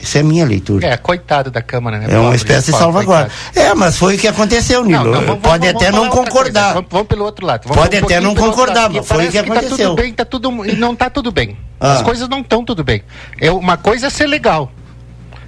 Isso é minha leitura. É, coitado da Câmara, né? É uma espécie de salvaguarda. É, mas foi o que aconteceu, Nilo. Não, não, vamos, Pode vamos, até vamos não concordar. Vamos, vamos, pelo outro lado. Pode um até não concordar, mas foi o que aconteceu. Tá tudo bem, tá tudo, não está tudo bem. Ah. As coisas não estão tudo bem. É, uma coisa é ser legal.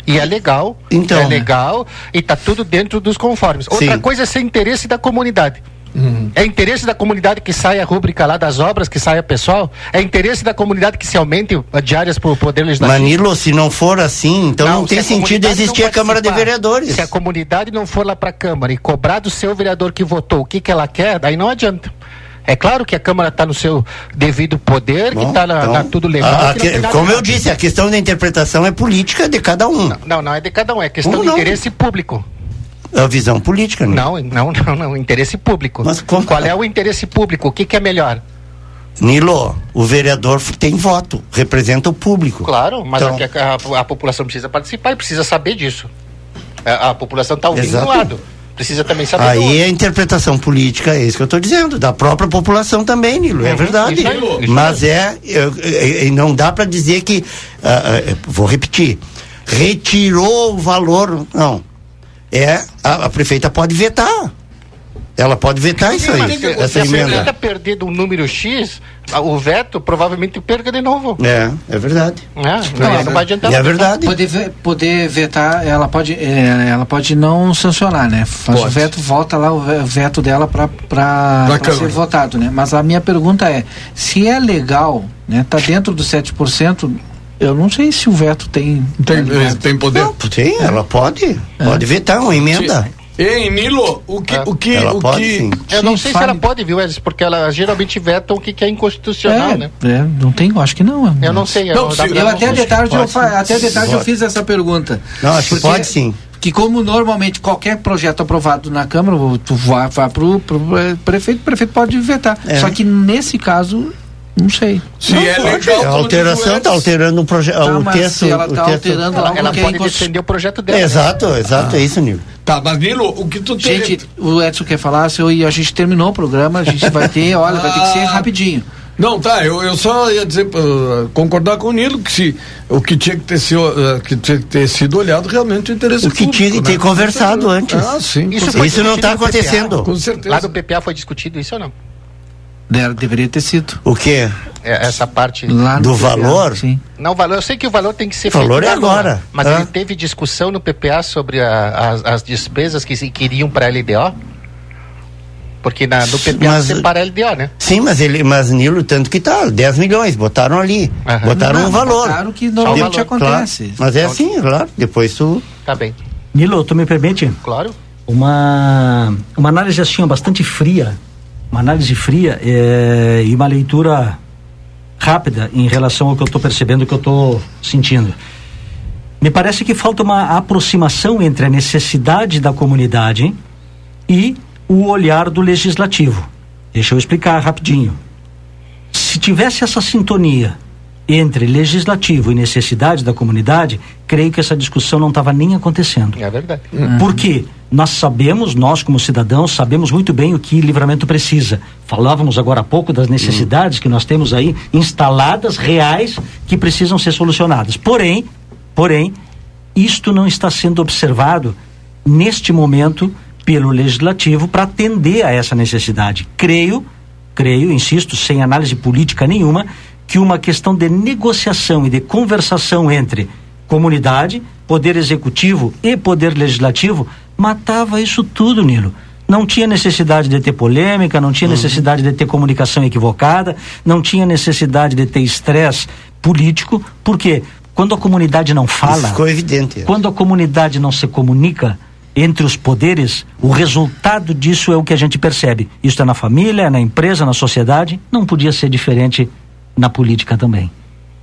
E é legal, então, é legal, e está tudo dentro dos conformes. Outra Sim. coisa é ser interesse da comunidade. Uhum. É interesse da comunidade que saia a rúbrica lá das obras, que saia pessoal? É interesse da comunidade que se aumente diárias para o Poder Legislativo? Manilo, se não for assim, então não, não tem sentido existir a Câmara de Vereadores. Se a comunidade não for lá para a Câmara e cobrar do seu vereador que votou o que, que ela quer, daí não adianta. É claro que a Câmara está no seu devido poder, Bom, que está então, tudo legal. A, a, como eu disse, a questão da interpretação é política de cada um. Não, não, não é de cada um, é questão de interesse público a visão política, né? Não, não, não, não, interesse público. Mas como... Qual é o interesse público? O que, que é melhor? Nilo, o vereador tem voto, representa o público. Claro, mas então... a, a, a, população precisa participar e precisa saber disso. A, a população está ouvindo Exato. do lado. Precisa também saber. Aí a interpretação política é isso que eu estou dizendo, da própria população também, Nilo, é uhum, verdade. Isso aí, isso mas é, é, não dá para dizer que, uh, uh, vou repetir, retirou o valor, não é a, a prefeita pode vetar. Ela pode vetar isso aí, essa emenda. Se a perder de um número X, o veto provavelmente perca de novo. É, é verdade. É, não, não vai adiantar. É verdade. Poder, poder vetar, ela pode, é, ela pode não sancionar, né? Faz pode. o veto, volta lá o veto dela para ser votado, né? Mas a minha pergunta é, se é legal, né? Tá dentro dos 7%, eu não sei se o veto tem. Tem, tem poder? Não, tem, ela pode. É. Pode vetar uma emenda. Ei, Nilo, o que. É. O que, ela o pode, que sim. Eu não sei fale... se ela pode, viu, Edson? Porque ela geralmente veta o que, que é inconstitucional, é, né? É, não tem, acho que não. Eu não sei. Não, eu, eu até de tarde, eu, até de tarde eu fiz essa pergunta. Não, acho que pode sim que como normalmente qualquer projeto aprovado na Câmara, tu vai, vai para o prefeito, o prefeito pode vetar. É. Só que nesse caso não sei. Se não, é legal, a alteração está alterando um projeto. Tá, o texto. Se ela está alterando ela, ela pode defender o projeto dela. Exato, exato, ah. é isso, Nilo. Tá, mas Nilo, o que tu tem. Gente, o Edson quer falar, seu, e a gente terminou o programa, a gente vai ter, olha, vai ter que ser ah. rapidinho. Não, tá, eu, eu só ia dizer, uh, concordar com o Nilo, que se, o que tinha que ter, sido, uh, que tinha que ter sido olhado realmente o interesse O que público, tinha que ter né? conversado antes. Ah, sim. Isso, isso não está acontecendo. Com certeza. Lá do PPA foi discutido isso ou não? Deveria ter sido. O quê? É, essa parte Lá do valor? Sim. Não, o valor, eu sei que o valor tem que ser o valor é agora. Mas ah. ele teve discussão no PPA sobre a, as, as, despesas que, se, queriam para a LDO? Porque na, no PPA mas, separa a LDO, né? Sim, mas ele, mas Nilo, tanto que tá, 10 milhões, botaram ali. Uhum. Botaram não, um valor. Claro que normalmente valor. acontece. Claro. Mas é assim, claro. Depois tu. Tá bem. Nilo, tu me permite? Claro. Uma, uma análise assim, bastante fria uma análise fria é, e uma leitura rápida em relação ao que eu estou percebendo, que eu estou sentindo. Me parece que falta uma aproximação entre a necessidade da comunidade e o olhar do legislativo. Deixa eu explicar rapidinho. Se tivesse essa sintonia entre legislativo e necessidade da comunidade, creio que essa discussão não estava nem acontecendo. É verdade. Uhum. Porque nós sabemos, nós como cidadãos, sabemos muito bem o que livramento precisa. Falávamos agora há pouco das necessidades uhum. que nós temos aí instaladas, reais, que precisam ser solucionadas. Porém, porém, isto não está sendo observado neste momento pelo legislativo para atender a essa necessidade. Creio, creio, insisto, sem análise política nenhuma, que uma questão de negociação e de conversação entre comunidade, poder executivo e poder legislativo matava isso tudo, Nilo. Não tinha necessidade de ter polêmica, não tinha uhum. necessidade de ter comunicação equivocada, não tinha necessidade de ter estresse político, porque quando a comunidade não fala, isso ficou evidente. Quando a comunidade não se comunica, entre os poderes, o resultado disso é o que a gente percebe. Isso é na família, é na empresa, na sociedade, não podia ser diferente na política também.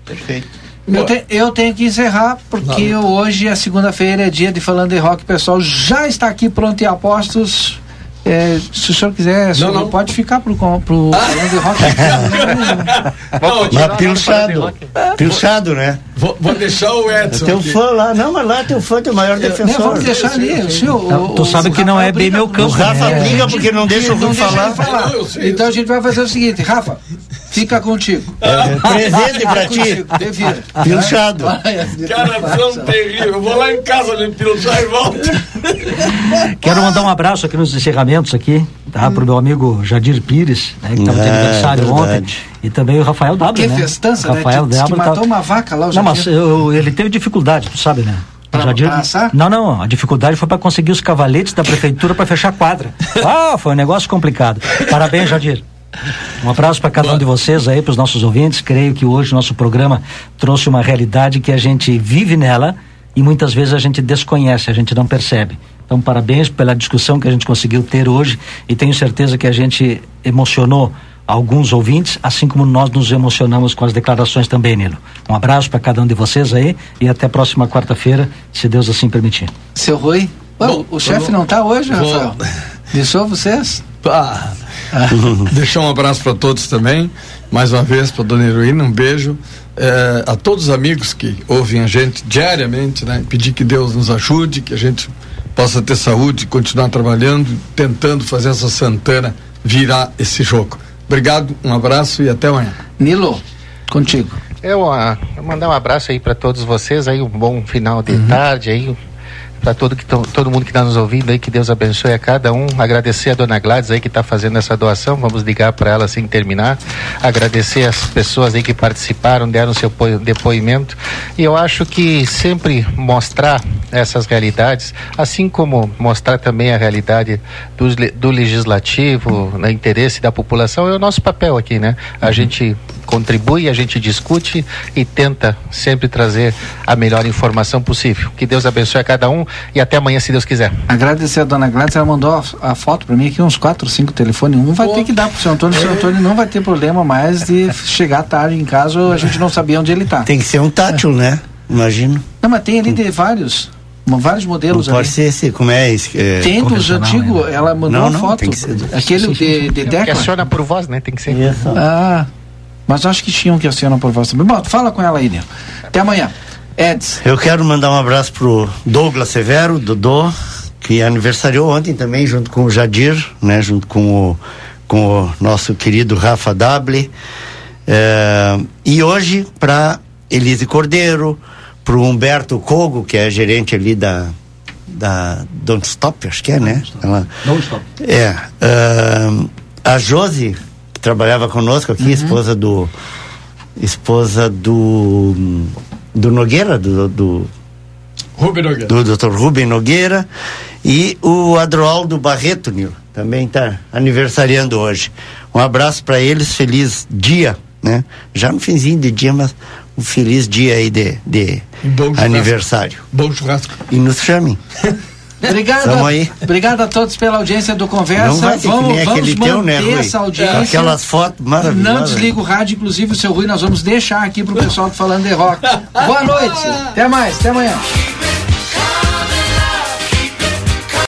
Perfeito. Eu, te, eu, tenho que encerrar, porque Não. hoje, a segunda-feira, é dia de Falando de Rock. O pessoal já está aqui pronto e apostos. É, se o senhor quiser, o senhor não, não. pode ficar pro, pro ah. Falando de Rock. não, mas pilchado. Pilchado, né? Vou, vou, deixar o Edson. Tem um fã lá. Não, mas lá tem um fã, tem o maior defensor. Não, vamos deixar ali. O senhor, o, tu sabe que não é bem meu campo. O Rafa né? briga porque não deixa o falar. falar. Então a gente vai fazer o seguinte, Rafa. Fica contigo. É, presente pra ti. Devia. Pilchado. Cara, são terrível. Eu vou lá em casa me pilchar e volto. Quero mandar um abraço aqui nos encerramentos aqui, tá? Hum. Pro meu amigo Jadir Pires, né? Que estava de é, aniversário ontem. E também o Rafael W, que né? festança, Rafael né? Que matou tá... uma vaca lá, o Não, mas eu, ele teve dificuldade, tu sabe, né? Pra, Jadir... Não, não, a dificuldade foi para conseguir os cavaletes da prefeitura para fechar a quadra. Ah, foi um negócio complicado. Parabéns, Jadir. Um abraço para cada um de vocês aí, para os nossos ouvintes. Creio que hoje o nosso programa trouxe uma realidade que a gente vive nela e muitas vezes a gente desconhece, a gente não percebe. Então, parabéns pela discussão que a gente conseguiu ter hoje e tenho certeza que a gente emocionou alguns ouvintes, assim como nós nos emocionamos com as declarações também, Nilo. Um abraço para cada um de vocês aí e até a próxima quarta-feira, se Deus assim permitir. Seu Rui, Bom, o chefe não está hoje, vou... Rafael? Deixou vocês? Ah, deixar um abraço para todos também. Mais uma vez para Dona Heroína, um beijo. É, a todos os amigos que ouvem a gente diariamente, né? Pedir que Deus nos ajude, que a gente possa ter saúde, continuar trabalhando, tentando fazer essa Santana virar esse jogo. Obrigado, um abraço e até amanhã. Nilo, contigo. Eu, uh, mandar um abraço aí para todos vocês aí, um bom final de uhum. tarde aí, para todo, que todo mundo que está nos ouvindo aí, que Deus abençoe a cada um. Agradecer a dona Gladys aí que está fazendo essa doação. Vamos ligar para ela assim terminar. Agradecer as pessoas aí que participaram, deram seu depoimento. E eu acho que sempre mostrar essas realidades, assim como mostrar também a realidade do, do legislativo, no né, interesse da população, é o nosso papel aqui, né? A uhum. gente contribui, a gente discute e tenta sempre trazer a melhor informação possível. Que Deus abençoe a cada um e até amanhã, se Deus quiser. Agradecer a dona Gladys, ela mandou a, a foto para mim aqui, uns quatro, cinco telefones. Um vai Pô. ter que dar pro seu Antônio, o seu Antônio não vai ter problema mais de chegar tarde em casa, a gente não sabia onde ele está. Tem que ser um tátil, né? Imagino. Não, mas tem ali de vários vários modelos não pode ser esse, como é esse? É, tem dos antigos, ela mandou não, uma não, foto. Tem que ser do... Aquele de, de Declan. Aciona por voz, né? Tem que ser. Isso. Ah, mas acho que tinham que acionar por voz também. Bom, fala com ela aí, né? Até amanhã. Eds. Eu quero mandar um abraço pro Douglas Severo, Dodô, que aniversariou ontem também, junto com o Jadir, né? Junto com o, com o nosso querido Rafa Dable. É, e hoje, para Elise Cordeiro, pro Humberto Cogo, que é gerente ali da da Don't Stop, acho que é, né? Ela, Don't Stop. É. Uh, a Josi, que trabalhava conosco aqui, uhum. esposa do esposa do do Nogueira, do, do Rubem Nogueira. Do Dr. Rubem Nogueira e o Adroaldo Barreto, Nil, também está aniversariando hoje. Um abraço para eles, feliz dia, né? Já no finzinho de dia, mas um feliz dia aí de, de aniversário. Bom churrasco. E nos chamem. Obrigado, a, aí. obrigado a todos pela audiência do Conversa. Não vai vamos vamos manter teu, né, essa audiência. Aquelas fotos maravilhosas. Não desliga o rádio, inclusive o seu Rui, nós vamos deixar aqui pro pessoal falando de rock. Boa noite, até mais, até amanhã.